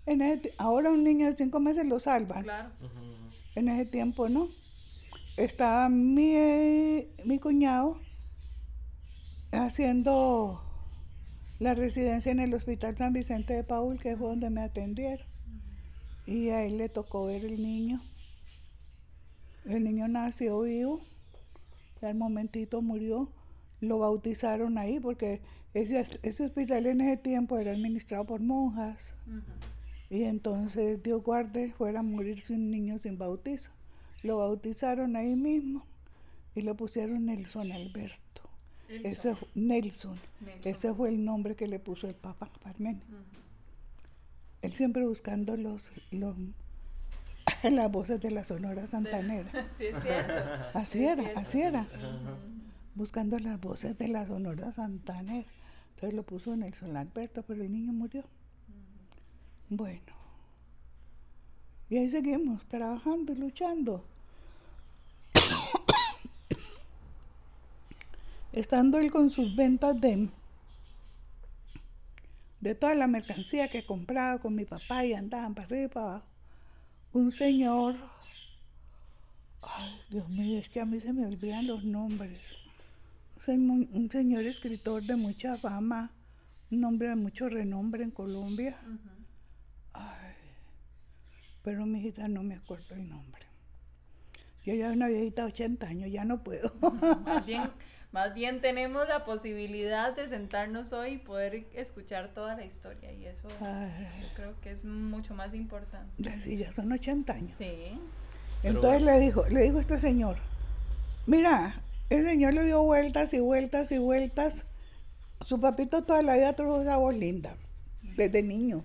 D: En ese ahora un niño de cinco meses lo salvan,
C: Claro.
D: en ese tiempo no. Estaba mi, eh, mi cuñado haciendo la residencia en el Hospital San Vicente de Paul, que fue donde me atendieron. Y a él le tocó ver el niño. El niño nació vivo, y al momentito murió. Lo bautizaron ahí porque ese, ese hospital en ese tiempo era administrado por monjas. Y entonces Dios guarde fuera a morirse un niño sin bautizo. Lo bautizaron ahí mismo y le pusieron Nelson Alberto. Ese, fu- Nelson.
C: Nelson.
D: Ese fue el nombre que le puso el Papa Parmenio. Él siempre buscando los, los las voces de la Sonora Santanera.
C: Sí, es cierto.
D: Así
C: es
D: era,
C: cierto.
D: así era. Buscando las voces de la Sonora Santanera. Entonces lo puso Nelson Alberto, pero el niño murió. Bueno. Y ahí seguimos, trabajando, luchando. Estando él con sus ventas de, de toda la mercancía que compraba con mi papá y andaban para arriba y para abajo. Un señor, ay Dios mío, es que a mí se me olvidan los nombres. Un señor, un señor escritor de mucha fama, un hombre de mucho renombre en Colombia. Ay, pero mi hijita no me acuerdo el nombre. Yo ya una viejita de 80 años, ya no puedo.
C: Más bien, más bien tenemos la posibilidad de sentarnos hoy y poder escuchar toda la historia y eso
D: Ay,
C: yo creo que es mucho más importante.
D: sí, ya son 80 años.
C: Sí.
D: Entonces
B: bueno.
D: le dijo, le dijo este señor, mira, el señor le dio vueltas y vueltas y vueltas. Su papito toda la vida tuvo esa voz linda, desde niño.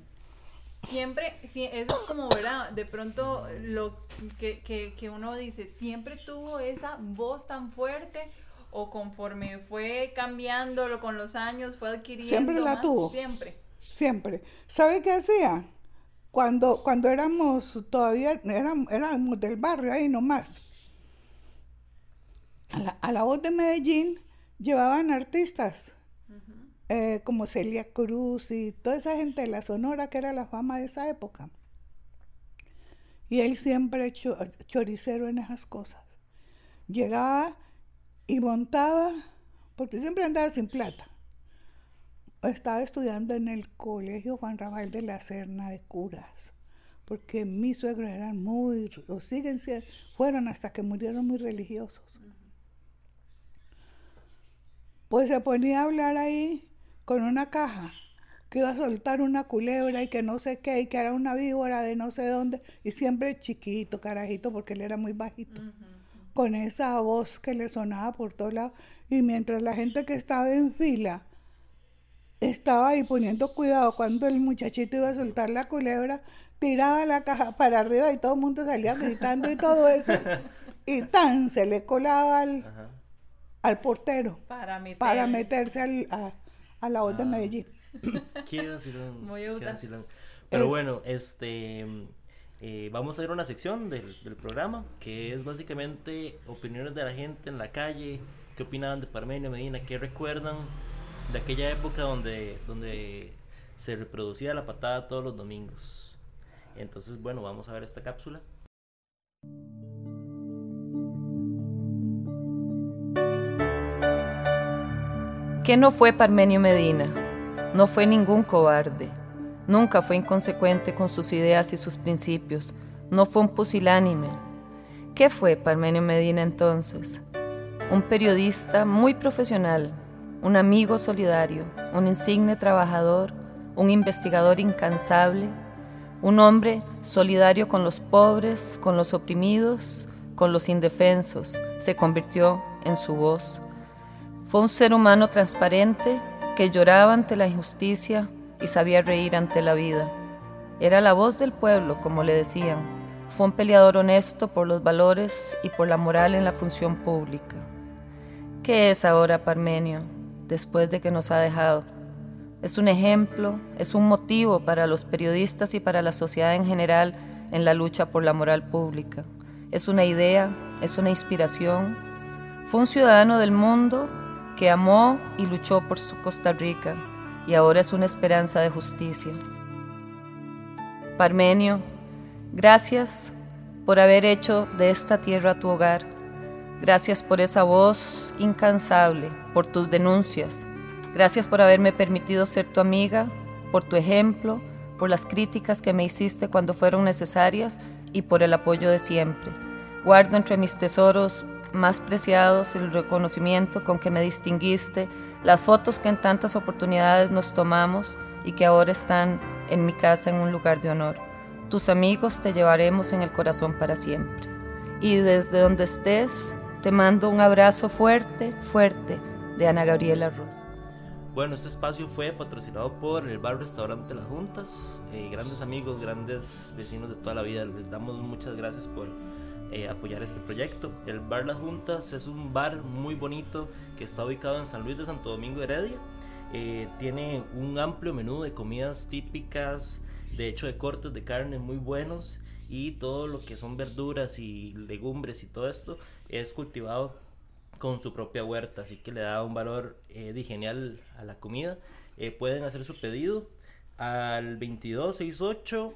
C: siempre, sí, eso es como, ¿verdad? De pronto lo que, que, que uno dice, siempre tuvo esa voz tan fuerte o conforme fue cambiándolo con los años, fue adquiriendo.
D: Siempre la
C: más?
D: tuvo.
C: Siempre.
D: Siempre. ¿Sabe qué hacía? Cuando, cuando éramos todavía, éramos, éramos del barrio ahí nomás. A la, a la voz de Medellín llevaban artistas eh, como Celia Cruz y toda esa gente de la Sonora que era la fama de esa época. Y él siempre cho- choricero en esas cosas. Llegaba y montaba, porque siempre andaba sin plata. Estaba estudiando en el colegio Juan Rafael de la Serna de curas, porque mis suegros eran muy, o siguen siendo, fueron hasta que murieron muy religiosos. Pues se ponía a hablar ahí con una caja que iba a soltar una culebra y que no sé qué, y que era una víbora de no sé dónde, y siempre chiquito, carajito, porque él era muy bajito, con esa voz que le sonaba por todos lados. Y mientras la gente que estaba en fila estaba ahí poniendo cuidado cuando el muchachito iba a soltar la culebra, tiraba la caja para arriba y todo el mundo salía gritando y todo eso. Y tan se le colaba al,
B: Ajá.
D: al portero
C: Para meter.
D: para meterse al- a, a la voz de
B: Ah.
D: Medellín.
B: Qué vacilón,
C: Muy
B: qué
C: audaz.
B: vacilón. Pero
D: Es-
B: bueno, este eh, vamos a ver una sección del, del programa que es básicamente opiniones de la gente en la calle, qué opinaban de Parmenio Medina, qué recuerdan de aquella época donde, donde se reproducía la patada todos los domingos. Entonces, bueno, vamos a ver esta cápsula.
E: ¿Qué no fue Parmenio Medina? No fue ningún cobarde. Nunca fue inconsecuente con sus ideas y sus principios. No fue un pusilánime. ¿Qué fue Parmenio Medina entonces? Un periodista muy profesional, un amigo solidario, un insigne trabajador, un investigador incansable, un hombre solidario con los pobres, con los oprimidos, con los indefensos. Se convirtió en su voz. Fue un ser humano transparente que lloraba ante la injusticia y sabía reír ante la vida. Era la voz del pueblo, como le decían. Fue un peleador honesto por los valores y por la moral en la función pública. ¿Qué es ahora Parmenio, después de que nos ha dejado? Es un ejemplo, es un motivo para los periodistas y para la sociedad en general en la lucha por la moral pública. Es una idea, es una inspiración. Fue un ciudadano del mundo que amó y luchó por su Costa Rica y ahora es una esperanza de justicia. Parmenio, gracias por haber hecho de esta tierra tu hogar. Gracias por esa voz incansable, por tus denuncias. Gracias por haberme permitido ser tu amiga, por tu ejemplo, por las críticas que me hiciste cuando fueron necesarias y por el apoyo de siempre. Guardo entre mis tesoros más preciados el reconocimiento con que me distinguiste, las fotos que en tantas oportunidades nos tomamos y que ahora están en mi casa en un lugar de honor. Tus amigos te llevaremos en el corazón para siempre. Y desde donde estés, te mando un abrazo fuerte, fuerte de Ana Gabriela Ross.
B: Bueno, este espacio fue patrocinado por el bar restaurante Las Juntas, eh, grandes amigos, grandes vecinos de toda la vida. Les damos muchas gracias por eh, apoyar este proyecto. El bar Las Juntas es un bar muy bonito que está ubicado en San Luis de Santo Domingo Heredia. Eh, tiene un amplio menú de comidas típicas, de hecho de cortes de carne muy buenos y todo lo que son verduras y legumbres y todo esto es cultivado con su propia huerta, así que le da un valor eh, genial a la comida. Eh, pueden hacer su pedido al 2268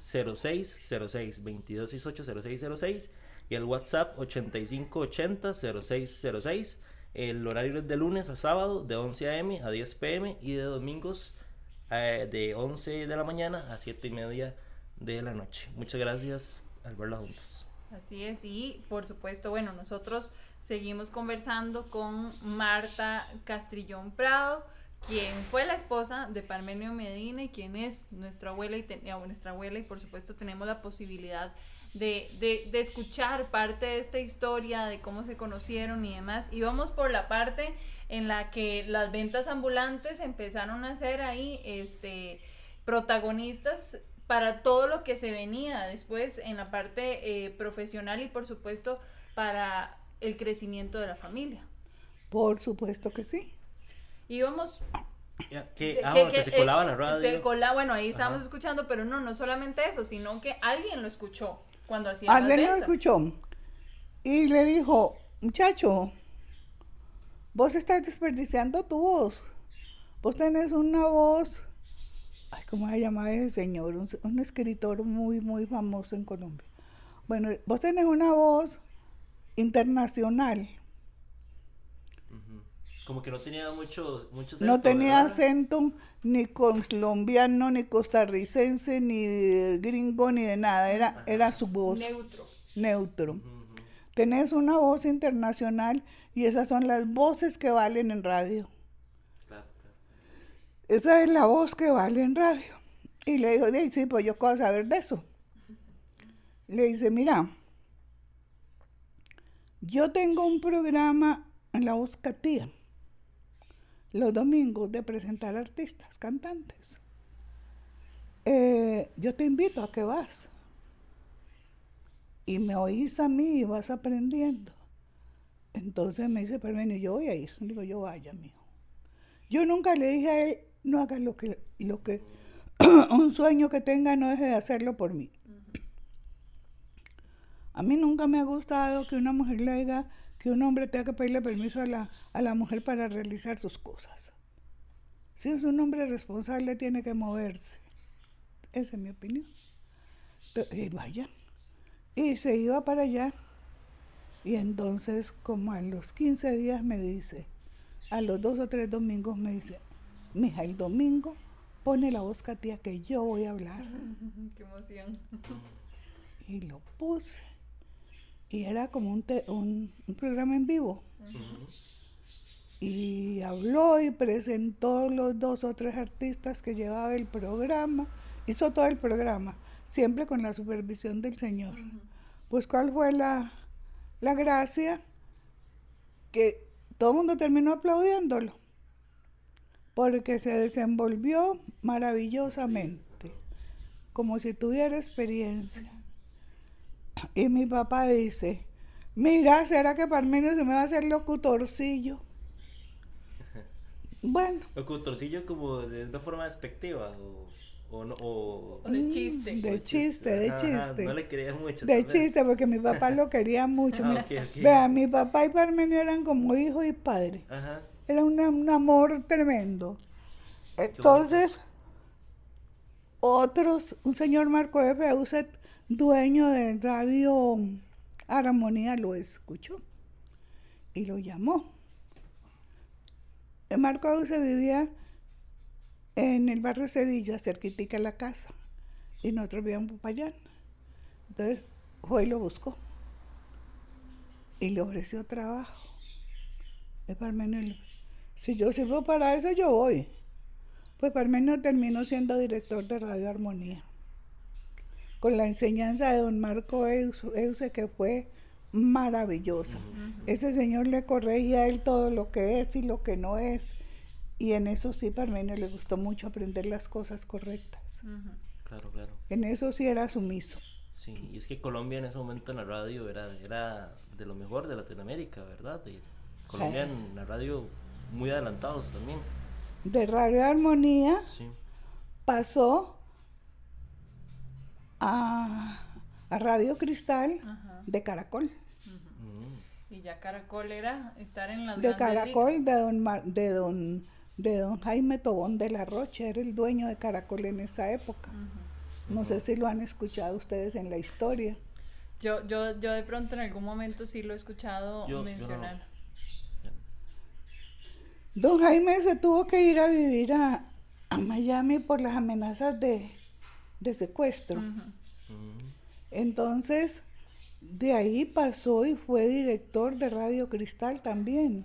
B: 0606 2268 0606 y el WhatsApp 8580 0606. El horario es de lunes a sábado de 11 a.m. a 10 p.m. y de domingos eh, de 11 de la mañana a 7 y media de la noche. Muchas gracias al verlas juntas.
C: Así es, y por supuesto, bueno, nosotros seguimos conversando con Marta Castrillón Prado, quien fue la esposa de Parmenio Medina y quien es nuestra abuela y, ten- nuestra abuela y por supuesto tenemos la posibilidad de, de- de escuchar parte de esta historia, de cómo se conocieron y demás. Y vamos por la parte en la que las ventas ambulantes empezaron a ser ahí este, protagonistas para todo lo que se venía después en la parte eh, profesional y por supuesto para el crecimiento de la familia.
D: Por supuesto que sí.
C: Íbamos que-
B: ah,
C: que-
B: que,
C: que,
B: se
C: eh,
B: colaba en la radio.
C: se cola- bueno, ahí estábamos
B: Ajá.
C: escuchando, pero no, no solamente eso, sino que alguien lo escuchó cuando hacía
D: Alguien lo escuchó y le dijo, muchacho, vos estás desperdiciando tu voz. Vos tenés una voz, ay, ¿cómo se llama ese señor? Un, un escritor muy, muy famoso en Colombia. Bueno, vos tenés una voz internacional.
B: Como que no tenía mucho, mucho
D: No
B: acento,
D: tenía
B: ¿verdad?
D: acento ni colombiano, ni costarricense, ni de gringo, ni de nada. Era, era su voz
C: Neutro.
D: neutro. Tenés una voz internacional y esas son las voces que valen en radio.
B: Claro, claro.
D: Esa es la voz que vale en radio. Y le dijo, "Di, sí, pues yo puedo saber de eso. Le dice, mira, yo tengo un programa en la voz Catía, los domingos de presentar artistas, cantantes. Eh, yo te invito a que vas. Y me oís a mí y vas aprendiendo. Entonces me dice, pero bueno, yo voy a ir. Digo, yo vaya, amigo. Yo nunca le dije a él, no haga lo que, lo que, un sueño que tenga, no deje de hacerlo por mí. A mí nunca me ha gustado que una mujer le diga que un hombre tenga que pedirle permiso a la, a la mujer para realizar sus cosas. Si es un hombre responsable, tiene que moverse. Esa es mi opinión. Y vaya. Y se iba para allá. Y entonces, como a los 15 días me dice, a los dos o tres domingos me dice, mija, el domingo pone la voz Katia que yo voy a hablar.
C: Qué emoción.
D: Y lo puse. Y era como un, te- un, un programa en vivo. Y habló y presentó los dos o tres artistas que llevaba el programa. Hizo todo el programa, siempre con la supervisión del Señor. Pues cuál fue la, la gracia que todo el mundo terminó aplaudiéndolo, porque se desenvolvió maravillosamente, como si tuviera experiencia. Y mi papá dice, mira, ¿será que Parmenio se me va a hacer locutorcillo? Bueno,
B: Locutorcillo como de una forma despectiva o, o no. O,
C: O de
D: mm,
C: chiste.
D: De chiste, de
B: Ajá,
D: chiste.
B: No le quería mucho.
D: De chiste, porque mi papá lo quería mucho.
B: Ah,
D: Mi-
B: ok, ok.
D: Vea, mi papá y Parmenio eran como hijo y padre.
B: Ajá.
D: Era una- un amor tremendo. Entonces, otros, un señor Marco F. Euset, dueño de Radio Armonía, lo escuchó y lo llamó. Marco Euset vivía en el barrio Sevilla, cerquitica de la casa, y nosotros vivíamos en Popayán. Entonces, fue y lo buscó y le ofreció trabajo. Le- si yo sirvo para eso, yo voy. Pues Parmenio terminó siendo director de Radio Armonía. Con la enseñanza de don Marco Euse, que fue maravillosa. Ese señor le corregía a él todo lo que es y lo que no es. Y en eso sí, Parmenio le gustó mucho aprender las cosas correctas.
B: Claro, claro.
D: En eso sí era sumiso.
B: Sí, y es que Colombia en ese momento en la radio era, era de lo mejor de Latinoamérica, ¿verdad? Y Colombia en la radio muy adelantados también.
D: De Radio Armonía
B: Sí.
D: pasó a, a Radio Cristal
C: Ajá.
D: de Caracol.
C: Y ya Caracol era estar en las
D: de Caracol, de don, Mar- de don de don Jaime Tobón de la Rocha, era el dueño de Caracol en esa época. No sé si lo han escuchado ustedes en la historia.
C: Yo, yo, yo de pronto en algún momento sí lo he escuchado
B: Yo- yo no.
C: mencionar.
D: Don Jaime se tuvo que ir a vivir a, a Miami por las amenazas de, de secuestro. Entonces, de ahí pasó y fue director de Radio Cristal también.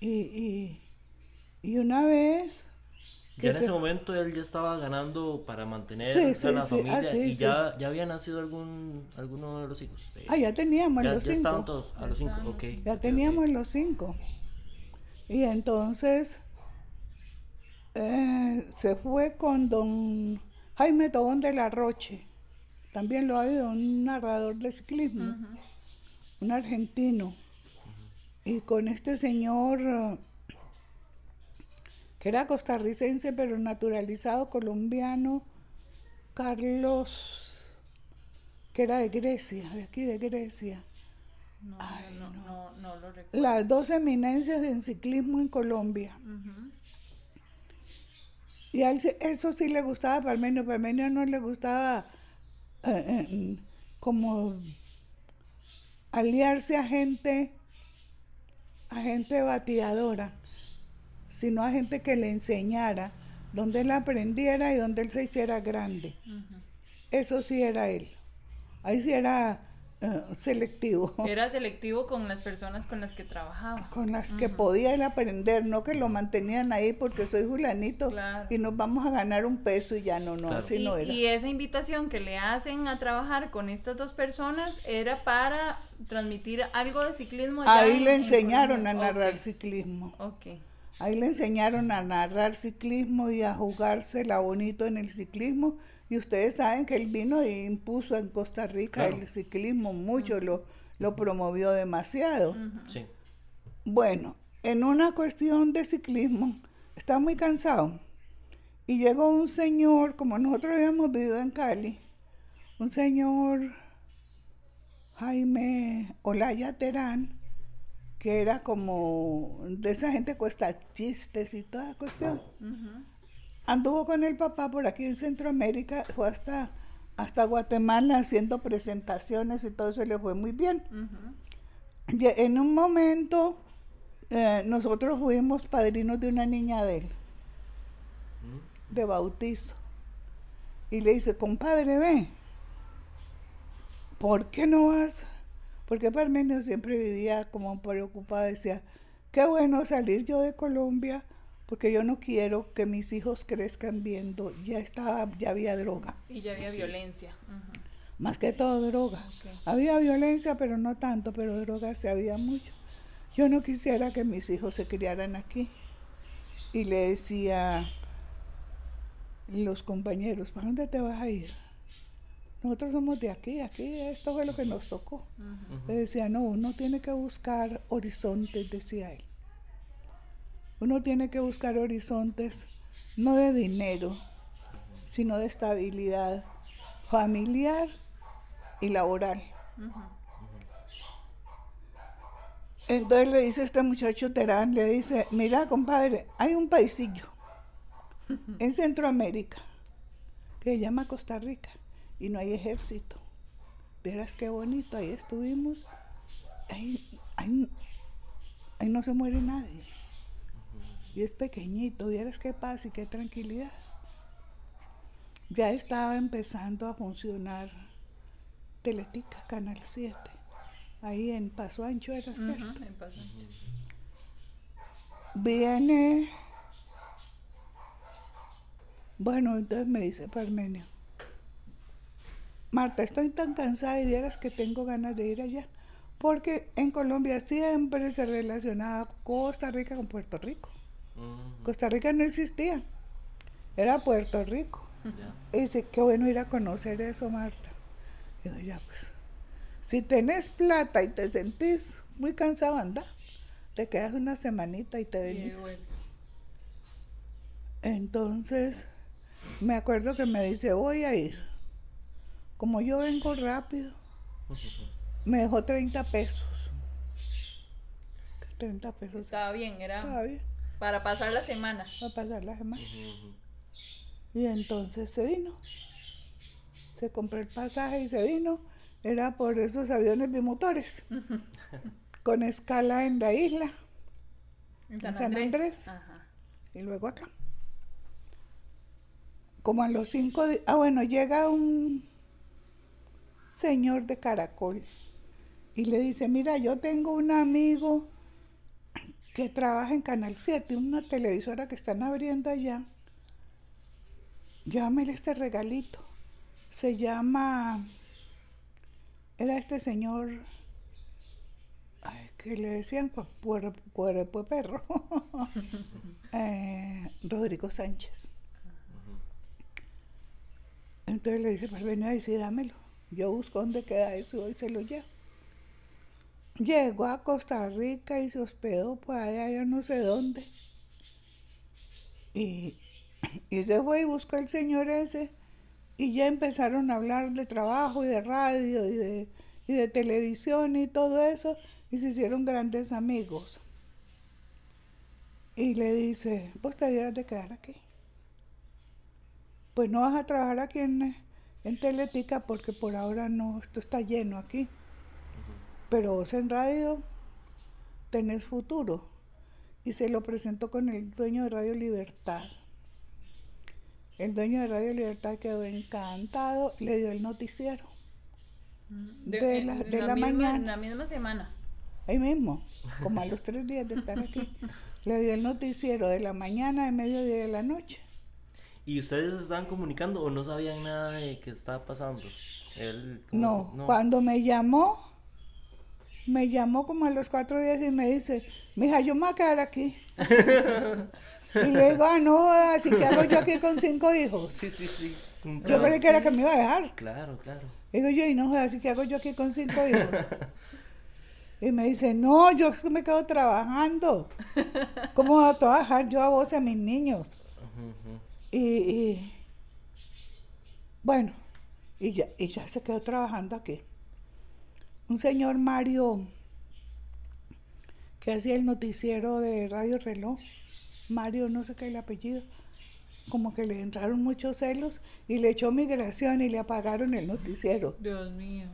D: Y, y, y una vez...
B: Ya en
D: se-
B: ese momento él ya estaba ganando para mantener
D: Sí,
B: a
D: sí,
B: la
D: sí,
B: familia
D: ah, sí,
B: y
D: sí.
B: ya, ya había nacido algún alguno de los hijos.
D: Ah, ya teníamos
B: ya,
D: los
B: ya estaban
D: cinco.
B: todos a
C: Ya
B: los cinco,
C: estaban
D: Ya teníamos los cinco. Y entonces eh, se fue con don Jaime Tobón de la Roche, también lo ha oído, un narrador de ciclismo, un argentino. Y con este señor, eh, que era costarricense pero naturalizado colombiano, Carlos, que era de Grecia, de aquí de Grecia.
C: No,
D: Ay,
C: no,
D: no.
C: no, lo recuerdo.
D: Las dos eminencias en ciclismo en Colombia. Y a él eso sí le gustaba a Parmenio. Parmenio no le gustaba eh, eh, como aliarse a gente, a gente bateadora, sino a gente que le enseñara donde él aprendiera y donde él se hiciera grande. Eso sí era él. Ahí sí era eh, selectivo.
C: Era selectivo con las personas con las que trabajaba.
D: con las que podía él aprender, no que lo mantenían ahí porque soy fulanito
C: Claro.
D: y nos vamos a ganar un peso y ya no, no,
B: Claro.
D: así
C: y,
D: no era.
C: y esa invitación que le hacen a trabajar con estas dos personas era para transmitir algo de ciclismo.
D: Ahí
C: en-
D: le
C: en
D: enseñaron a narrar ciclismo.
C: Ok.
D: Ahí le enseñaron a narrar ciclismo y a jugársela bonito en el ciclismo. Y ustedes saben que él vino e impuso en Costa Rica
B: Claro.
D: el ciclismo mucho, lo, lo promovió demasiado.
B: Sí.
D: Bueno, en una cuestión de ciclismo, estaba muy cansado. Y llegó un señor, como nosotros habíamos vivido en Cali, un señor Jaime Olaya Terán, que era como de esa gente cuesta chistes y toda cuestión.
C: Ujú.
D: Anduvo con el papá por aquí en Centroamérica, fue hasta, hasta Guatemala haciendo presentaciones y todo eso le fue muy bien. Y en un momento, eh, nosotros fuimos padrinos de una niña de él, de bautizo. Y le dice, compadre, ve, ¿por qué no vas? Porque Parmenio siempre vivía como preocupado, decía, qué bueno salir yo de Colombia, porque yo no quiero que mis hijos crezcan viendo, ya estaba, ya había droga,
C: Y ya había violencia.
D: Más que todo droga. Había violencia, pero no tanto, pero droga sí había mucho. Yo no quisiera que mis hijos se criaran aquí. Y le decía los compañeros, ¿para dónde te vas a ir? Nosotros somos de aquí, aquí esto fue lo que nos tocó. Le decía, no, uno tiene que buscar horizontes, decía él. Uno tiene que buscar horizontes no de dinero, sino de estabilidad familiar y laboral. Entonces le dice este muchacho Terán, le dice, mira compadre, hay un paisillo en Centroamérica que se llama Costa Rica y no hay ejército. Verás qué bonito, ahí estuvimos, ahí, ahí- ahí no se muere nadie. Es pequeñito, vieras qué paz y qué tranquilidad. Ya estaba empezando a funcionar Teletica, Canal 7. Ahí en Paso Ancho era cierto.
C: Ujú, me pasó.
D: Viene. Bueno, entonces me dice Parmenio. Marta, estoy tan cansada y vieras que tengo ganas de ir allá. Porque en Colombia siempre se relacionaba Costa Rica con Puerto Rico. Costa Rica no existía. Era Puerto Rico. Y dice, qué bueno ir a conocer eso, Marta. Y digo, ya pues, si tenés plata y te sentís muy cansado, anda. Te quedas una semanita y te venís.
C: bueno,
D: Entonces, me acuerdo que me dice, voy a ir. Como yo vengo rápido, me dejó 30 pesos. 30 pesos.
C: estaba bien, era
D: Estaba bien,
C: para pasar la semana.
D: va a pasar la semana. Y entonces se vino. Se compró el pasaje y se vino. Era por esos aviones bimotores. con escala en la isla
C: En San,
D: San
C: Andrés.
D: Andrés.
C: Ajá.
D: y luego acá. Como a los cinco días. Ah, bueno, llega un señor de Caracol y le dice: Mira, yo tengo un amigo que trabaja en Canal 7, una televisora que están abriendo allá. Llámele este regalito. Se llama. Era este señor. ay, que le decían cu- cuer- cuerpo perro. Eh, Rodrigo Sánchez. Entonces le dice, Parmenio, ahí sí, dámelo. Yo busco dónde queda eso y se lo llevo. Llegó a Costa Rica y se hospedó por allá, yo no sé dónde. Y, y se fue y buscó al señor ese. Y ya empezaron a hablar de trabajo y de radio y de, y de televisión y todo eso. Y se hicieron grandes amigos. Y le dice, vos te debieras de quedar aquí. Pues no vas a trabajar aquí en, en Teletica porque por ahora no, esto está lleno aquí. Pero vos en radio tenés futuro. Y se lo presentó con el dueño de Radio Libertad. El dueño de Radio Libertad quedó encantado, le dio el noticiero. De la- de la
C: misma,
D: mañana.
C: en la misma semana.
D: Ahí mismo, como a los tres días de estar aquí, le dio el noticiero de la mañana, de mediodía y de la noche.
B: ¿Y ustedes estaban comunicando o no sabían nada de qué estaba pasando? Él, como-
D: No, cuando me llamó, me llamó como a los cuatro días y me dice, mija, yo me voy a quedar aquí. y le digo, ah, no ¿y qué hago yo aquí con cinco hijos?
B: Sí, sí, sí.
D: Yo creí que era que me iba a dejar.
B: Claro, claro.
D: Digo yo, y no ¿y qué hago yo aquí con cinco hijos? Y me dice, no, yo que me quedo trabajando. ¿Cómo voy a trabajar yo a vos y a mis niños? Y, y- bueno, y ya, y ya se quedó trabajando aquí. Un señor Mario, que hacía el noticiero de Radio Reloj, Mario no sé qué es el apellido, como que le entraron muchos celos y le echó migración y le apagaron el noticiero.
C: Dios mío.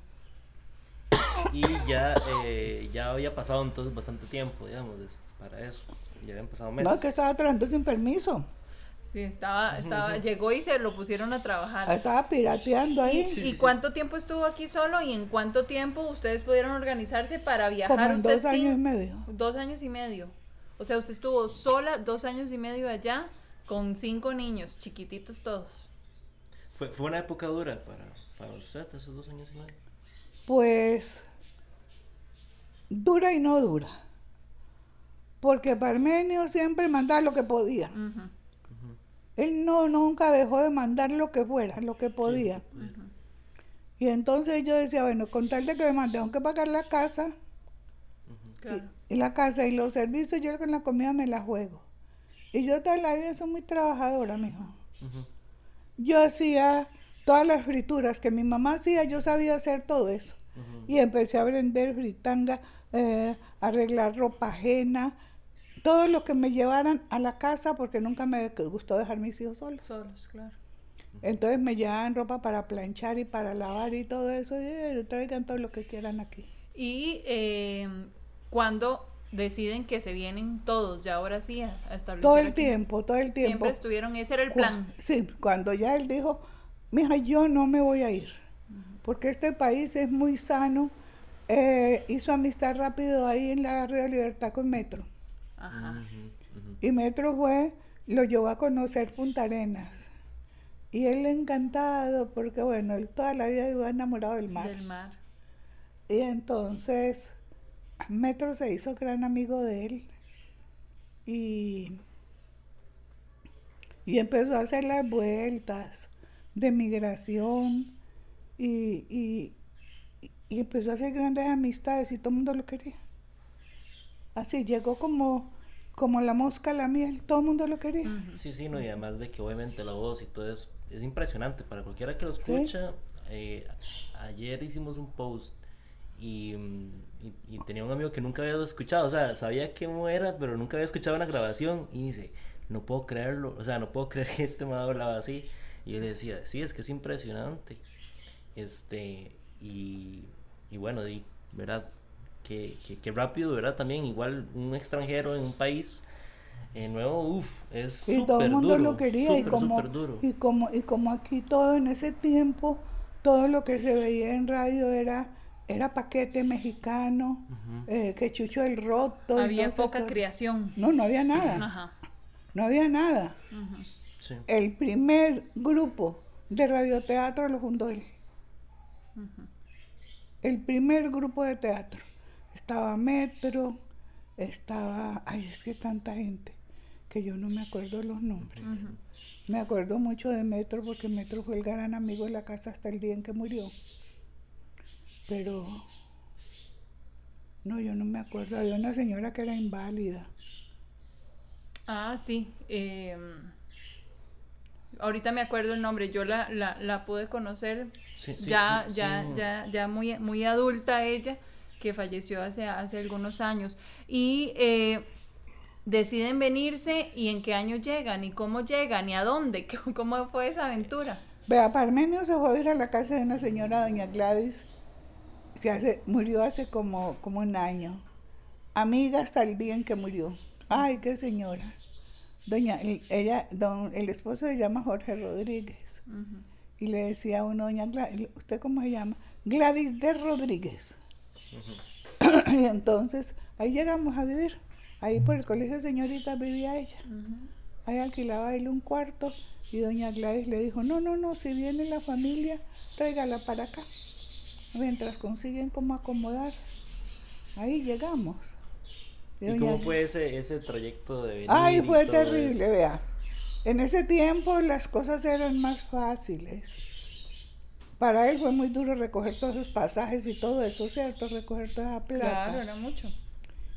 B: Y ya, eh, ya había pasado entonces bastante tiempo, digamos, des- para eso. Ya habían pasado meses.
D: No, que estaba trabajando sin permiso.
C: Sí, estaba, estaba, llegó y se lo pusieron a trabajar.
D: Estaba pirateando ahí.
C: ¿Y,
B: Sí,
C: y
B: sí, sí.
C: cuánto tiempo estuvo aquí solo y en cuánto tiempo ustedes pudieron organizarse para viajar?
D: como en
C: usted
D: dos años
C: sin-
D: y medio.
C: Dos años y medio. O sea, usted estuvo sola dos años y medio allá con cinco niños, chiquititos todos.
B: Fue, fue una época dura para, para usted, esos dos años y medio.
D: Pues dura y no dura. Porque Parmenio siempre mandaba lo que podía.
C: Ujú.
D: Él no nunca dejó de mandar lo que fuera, lo que podía. Y entonces yo decía, bueno, con tal de que me mande, tengo que pagar la casa
C: Claro.
D: y la casa y los servicios, yo con la comida me la juego. Y yo toda la vida soy muy trabajadora, mijo. Yo hacía todas las frituras que mi mamá hacía, yo sabía hacer todo eso. Y empecé a vender fritanga, eh, arreglar ropa ajena, todo lo que me llevaran a la casa, porque nunca me gustó dejar mis hijos solos.
C: Solos, claro.
D: Entonces me llevaban ropa para planchar y para lavar y todo eso, y eh, traigan todo lo que quieran aquí.
C: Y eh, cuando deciden que se vienen todos, ya ahora sí, a, establecer
D: Todo el
C: aquí?
D: tiempo, todo el tiempo.
C: Siempre estuvieron, ese era el
D: Cu-
C: plan.
D: Sí, cuando ya él dijo, mija, yo no me voy a ir, porque este país es muy sano. Eh, hizo amistad rápido ahí en la Radio Libertad con Metro.
C: Ajá.
D: Y Metro fue, lo llevó a conocer Punta Arenas. Y él encantado, porque bueno, él toda la vida iba enamorado del mar.
C: Del mar.
D: Y entonces Metro se hizo gran amigo de él. Y, y empezó a hacer las vueltas de migración. Y, y, y empezó a hacer grandes amistades y todo el mundo lo quería. Así llegó como, como la mosca a la miel, todo el mundo lo quería.
B: Sí, sí, no, y además de que obviamente la voz y todo eso es impresionante para cualquiera que lo
D: Sí.
B: escucha. eh, ayer hicimos un post y, y- y tenía un amigo que nunca había escuchado, o sea, sabía cómo era, pero nunca había escuchado una grabación y dice, no puedo creerlo, o sea, no puedo creer que este me hablaba así. Y yo le decía, sí, es que es impresionante. Este, y, y bueno, di, ¿verdad? Que, que, que rápido, ¿verdad? También, igual un extranjero en un país eh, nuevo, uff, es
D: Y todo el
B: súper
D: mundo
B: duro,
D: lo quería y como,
B: duro.
D: y como y como aquí todo en ese tiempo todo lo que se veía en radio era era paquete mexicano eh, que chucho el roto
C: Había poca
D: qué.
C: criación.
D: no no había nada
C: Ajá.
D: no había nada.
B: Sí.
D: el primer grupo de radioteatro lo fundó él el primer grupo de teatro estaba Metro estaba ay es que tanta gente que yo no me acuerdo los nombres. Me acuerdo mucho de Metro porque Metro fue el gran amigo de la casa hasta el día en que murió. Pero no, yo no me acuerdo. Había una señora que era inválida.
C: Ah, sí. em, ahorita me acuerdo el nombre. Yo la, la, la pude conocer
B: Sí, sí,
C: ya,
B: sí,
C: ya,
B: sí.
C: ya, ya muy, muy adulta ella, que falleció hace, hace algunos años. Y eh, deciden venirse y en qué año llegan y cómo llegan y a dónde, cómo fue esa aventura.
D: Vea, Parmenio se fue a ir a la casa de una señora, doña Gladys, que hace, murió hace como, como un año. Amiga hasta el día en que murió. Ay, qué señora. Doña, el- ella, don, el esposo se llama Jorge Rodríguez. Y le decía a uno, doña Gladys, ¿usted cómo se llama? Gladys de Rodríguez. Y entonces ahí llegamos a vivir. Ahí por el colegio de señoritas vivía ella. Ahí alquilaba él un cuarto y doña Gladys le dijo, no, no, no, si viene la familia, tráigala para acá. Mientras consiguen cómo acomodarse. Ahí llegamos.
B: ¿Y cómo fue ese, ese trayecto de venir?
D: Ay, fue terrible,
B: eso?
D: vea. En ese tiempo las cosas eran más fáciles. Para él fue muy duro recoger todos esos pasajes y todo eso, ¿cierto? Recoger toda esa plata.
C: Claro, era mucho.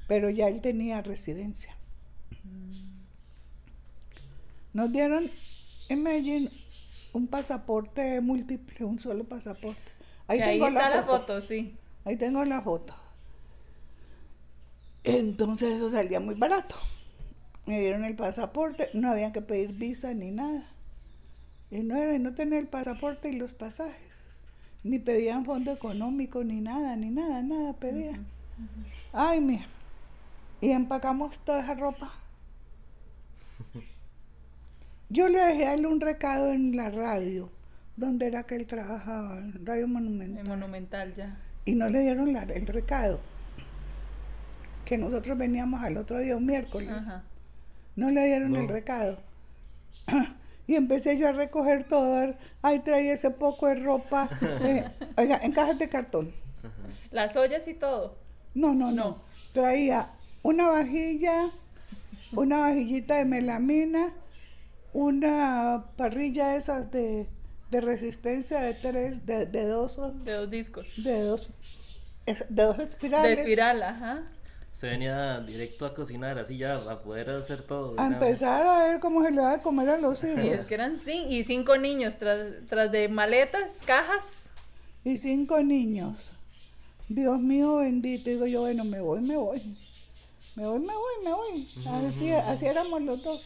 D: pero ya él tenía residencia. Nos dieron en Medellín un pasaporte múltiple, un solo pasaporte. Ahí
C: Que ahí
D: tengo
C: está
D: la
C: la
D: foto.
C: foto, sí.
D: Ahí tengo la foto. Entonces eso salía muy barato. Me dieron el pasaporte, no había que pedir visa ni nada. Y no era, y no tenía el pasaporte y los pasajes. Ni pedían fondo económico, ni nada, ni nada, nada pedían. Ay, mira. Y empacamos toda esa ropa. Yo le dejé a él un recado en la radio, donde era que él trabajaba, en Radio Monumental
C: El monumental ya.
D: y no le dieron la- el recado. Que nosotros veníamos al otro día, un miércoles.
C: Ajá.
D: No le dieron
B: No.
D: el recado. Y empecé yo a recoger todo. Ay, traía ese poco de ropa. eh, oiga, en cajas de cartón.
C: Las ollas y todo.
D: No, no, no,
C: No.
D: Traía una vajilla, una vajillita de melamina, una parrilla esas de, de resistencia de tres, de, de dos,
C: De dos discos.
D: de dos, de dos
C: De
D: espirales.
C: espiral, ajá.
B: Se venía directo a cocinar, así ya, a poder hacer todo.
D: A
B: vez.
D: empezar a ver cómo se le va a comer a los hijos.
C: Y es que eran cinco, y cinco niños tras, tras de maletas, cajas.
D: Y cinco niños. Dios mío bendito. Digo yo, bueno, me voy, me voy. Me voy, me voy, me voy. Así, así éramos los dos.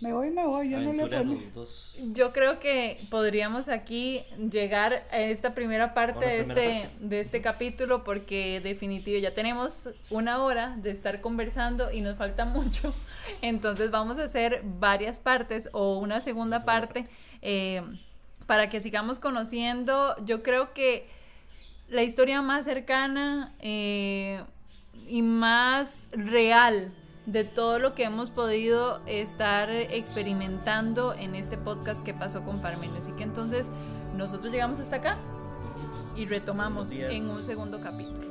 D: Me voy, me voy. Yo no le
B: los dos.
C: Yo creo que podríamos aquí llegar a esta primera parte de
B: primera
C: este, de este capítulo porque definitivo ya tenemos una hora de estar conversando y nos falta mucho. Entonces vamos a hacer varias partes o una segunda parte eh, para que sigamos conociendo. Yo creo que la historia más cercana eh, y más real de todo lo que hemos podido estar experimentando en este podcast que pasó con Parmen. Así que entonces nosotros llegamos hasta acá y retomamos en un segundo capítulo.